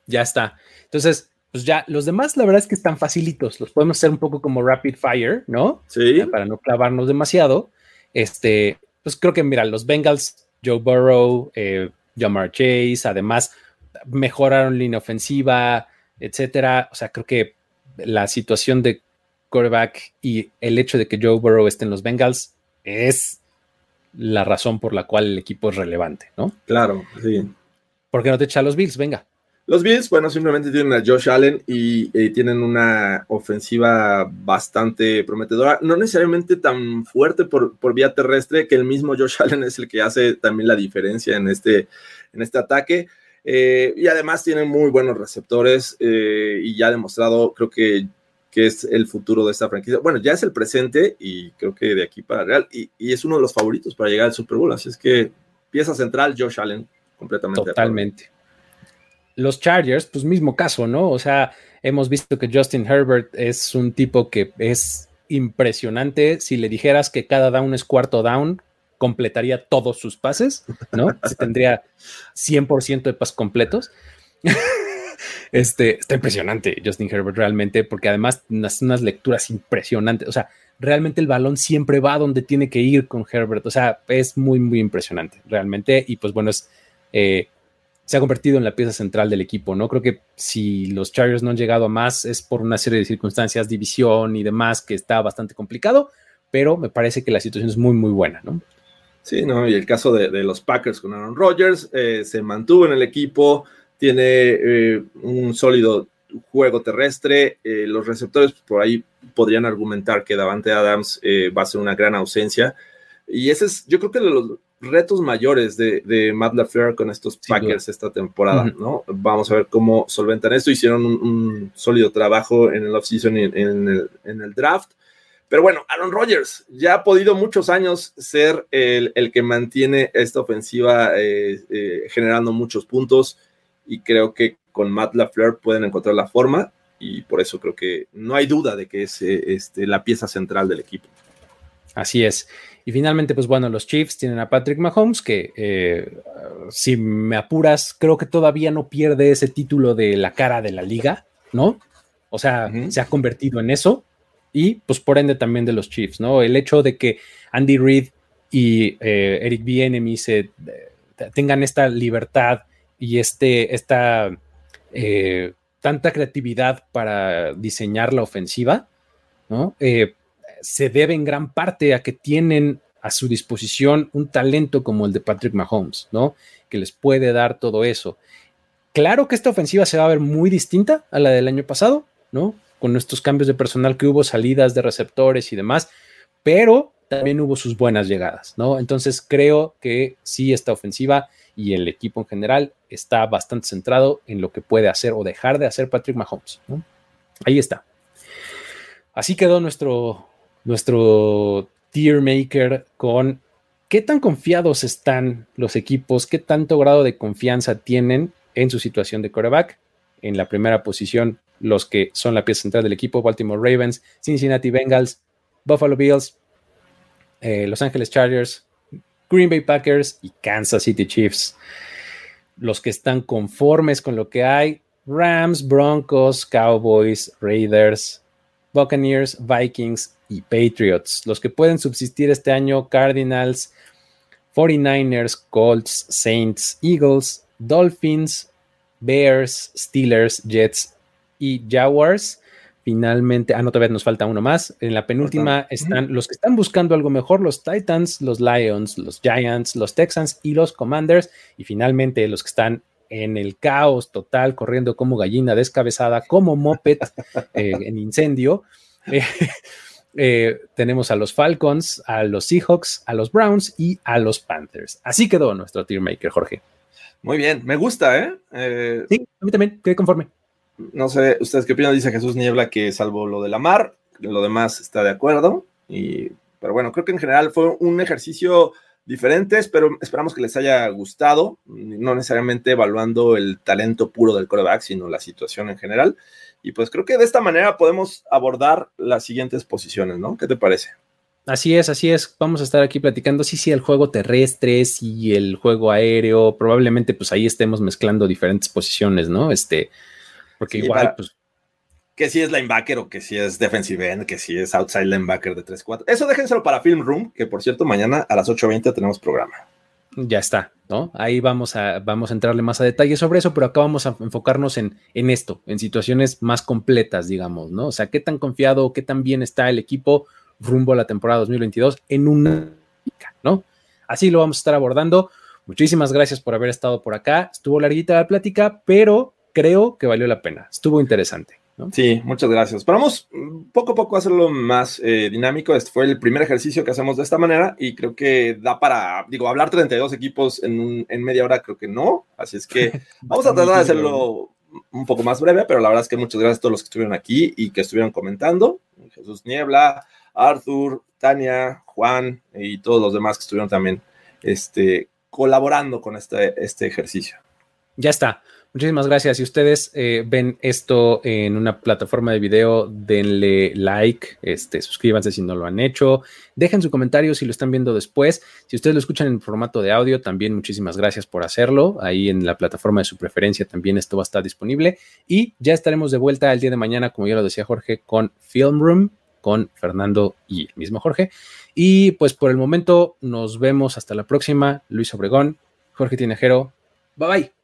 Ya está. Entonces, pues ya, los demás, la verdad es que están facilitos. Los podemos hacer un poco como rapid fire, ¿no? Sí. para no clavarnos demasiado. Este, pues creo que, mira, los Bengals, Joe Burrow, eh, Jamar Chase, además mejoraron línea ofensiva, etcétera. O sea, creo que la situación de quarterback y el hecho de que Joe Burrow esté en los Bengals es la razón por la cual el equipo es relevante, ¿no? Claro, sí. ¿Por qué no te echa los Bills? Venga. Los Bills, bueno, simplemente tienen a Josh Allen y, tienen una ofensiva bastante prometedora, no necesariamente tan fuerte por, por, vía terrestre, que el mismo Josh Allen es el que hace también la diferencia en este, en este ataque. Eh, y además tienen muy buenos receptores eh, y ya ha demostrado, creo que que es el futuro de esta franquicia. Bueno, ya es el presente y creo que de aquí para Real, y, es uno de los favoritos para llegar al Super Bowl. Así es que pieza central, Josh Allen, completamente. Totalmente. Los Chargers, pues mismo caso, ¿no? O sea, hemos visto que Justin Herbert es un tipo que es impresionante. Si le dijeras que cada down es cuarto down, completaría todos sus pases, ¿no? Se tendría 100% de pases completos. Este, está impresionante Justin Herbert realmente, porque además unas, unas lecturas impresionantes. O sea, realmente el balón siempre va donde tiene que ir con Herbert. O sea, es muy, muy impresionante realmente. Y pues bueno, es, eh, se ha convertido en la pieza central del equipo, ¿no? Creo que si los Chargers no han llegado a más es por una serie de circunstancias, división y demás, que está bastante complicado, pero me parece que la situación es muy, muy buena, ¿no? Sí, ¿no? Y el caso de, los Packers con Aaron Rodgers eh, se mantuvo en el equipo, tiene eh, un sólido juego terrestre. Eh, los receptores por ahí podrían argumentar que Davante Adams eh, va a ser una gran ausencia. Y ese es, yo creo que de los retos mayores de, de Matt LaFleur con estos Packers esta temporada, ¿no? Vamos a ver cómo solventan esto. Hicieron un, sólido trabajo en el offseason y en, el, en el draft. Pero bueno, Aaron Rodgers ya ha podido muchos años ser el, el que mantiene esta ofensiva generando muchos puntos y creo que con Matt LaFleur pueden encontrar la forma y por eso creo que no hay duda de que es este, la pieza central del equipo. Así es. Y finalmente, pues bueno, los Chiefs tienen a Patrick Mahomes, que eh, si me apuras, creo que todavía no pierde ese título de la cara de la liga, ¿no? O sea, se ha convertido en eso. Y pues por ende también de los Chiefs, ¿no? El hecho de que Andy Reid y eh, Eric Bienemy se eh, tengan esta libertad y este, esta eh, tanta creatividad para diseñar la ofensiva. Eh, se debe en gran parte a que tienen a su disposición un talento como el de Patrick Mahomes. Que les puede dar todo eso. Claro que esta ofensiva se va a ver muy distinta a la del año pasado. Con estos cambios de personal que hubo, salidas de receptores y demás, pero también hubo sus buenas llegadas. Entonces creo que sí, esta ofensiva y el equipo en general está bastante centrado en lo que puede hacer o dejar de hacer Patrick Mahomes. Ahí está. Así quedó nuestro, nuestro tier maker con qué tan confiados están los equipos, qué tanto grado de confianza tienen en su situación de coreback. En la primera posición, los que son la pieza central del equipo, Baltimore Ravens, Cincinnati Bengals, Buffalo Bills, eh, Los Angeles Chargers, Green Bay Packers y Kansas City Chiefs. Los que están conformes con lo que hay, Rams, Broncos, Cowboys, Raiders, Buccaneers, Vikings y Patriots. Los que pueden subsistir este año, Cardinals, 49ers, Colts, Saints, Eagles, Dolphins, Bears, Steelers, Jets y Jaguars. Finalmente, ah, no, todavía nos falta uno más. En la penúltima están los que están buscando algo mejor, los Titans, los Lions, los Giants, los Texans y los Commanders. Y finalmente los que están en el caos total, corriendo como gallina descabezada, como moped eh, en incendio. Eh, eh, tenemos a los Falcons, a los Seahawks, a los Browns y a los Panthers. Así quedó nuestro tier maker, Jorge. Muy bien, me gusta, ¿eh? sí, a mí también, quedé conforme. No sé, ¿ustedes qué opinan? Dice Jesús Niebla que salvo lo de la mar, lo demás está de acuerdo. Y, pero bueno, creo que en general fue un ejercicio diferente, pero esperamos que les haya gustado, no necesariamente evaluando el talento puro del coreback, sino la situación en general. Y pues creo que de esta manera podemos abordar las siguientes posiciones, ¿no? ¿Qué te parece? Así es, así es. Vamos a estar aquí platicando, sí, sí, el juego terrestre, sí, el juego aéreo. Probablemente, pues ahí estemos mezclando diferentes posiciones, ¿no? Este, porque igual, pues. Que si es linebacker o que si es defensive end, que si es outside linebacker de 3-4. Eso déjenselo para Film Room, que por cierto, mañana a las 8.20 tenemos programa. Ya está, ¿no? Ahí vamos a, vamos a entrarle más a detalle sobre eso, pero acá vamos a enfocarnos en, en esto, en situaciones más completas, digamos, ¿no? O sea, qué tan confiado, qué tan bien está el equipo rumbo a la temporada 2022 en una, ¿no? Así lo vamos a estar abordando. Muchísimas gracias por haber estado por acá. Estuvo larguita la plática, pero creo que valió la pena. Estuvo interesante. Sí, muchas gracias. Vamos poco a poco a hacerlo más eh, dinámico. Este fue el primer ejercicio que hacemos de esta manera y creo que da para, digo, hablar 32 equipos en, en media hora, creo que no. Así es que vamos a tratar de hacerlo un poco más breve, pero la verdad es que muchas gracias a todos los que estuvieron aquí y que estuvieron comentando. Jesús Niebla, Arthur, Tania, Juan y todos los demás que estuvieron también este, colaborando con este, este ejercicio. Ya está. Muchísimas gracias. Si ustedes eh, ven esto en una plataforma de video, denle like, este, suscríbanse si no lo han hecho, dejen su comentario si lo están viendo después. Si ustedes lo escuchan en formato de audio, también muchísimas gracias por hacerlo. Ahí en la plataforma de su preferencia también esto va a estar disponible. Y ya estaremos de vuelta el día de mañana, como ya lo decía Jorge, con Film Room, con Fernando y el mismo Jorge. Y pues por el momento nos vemos hasta la próxima. Luis Obregón, Jorge Tinejero. Bye bye.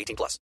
18 plus.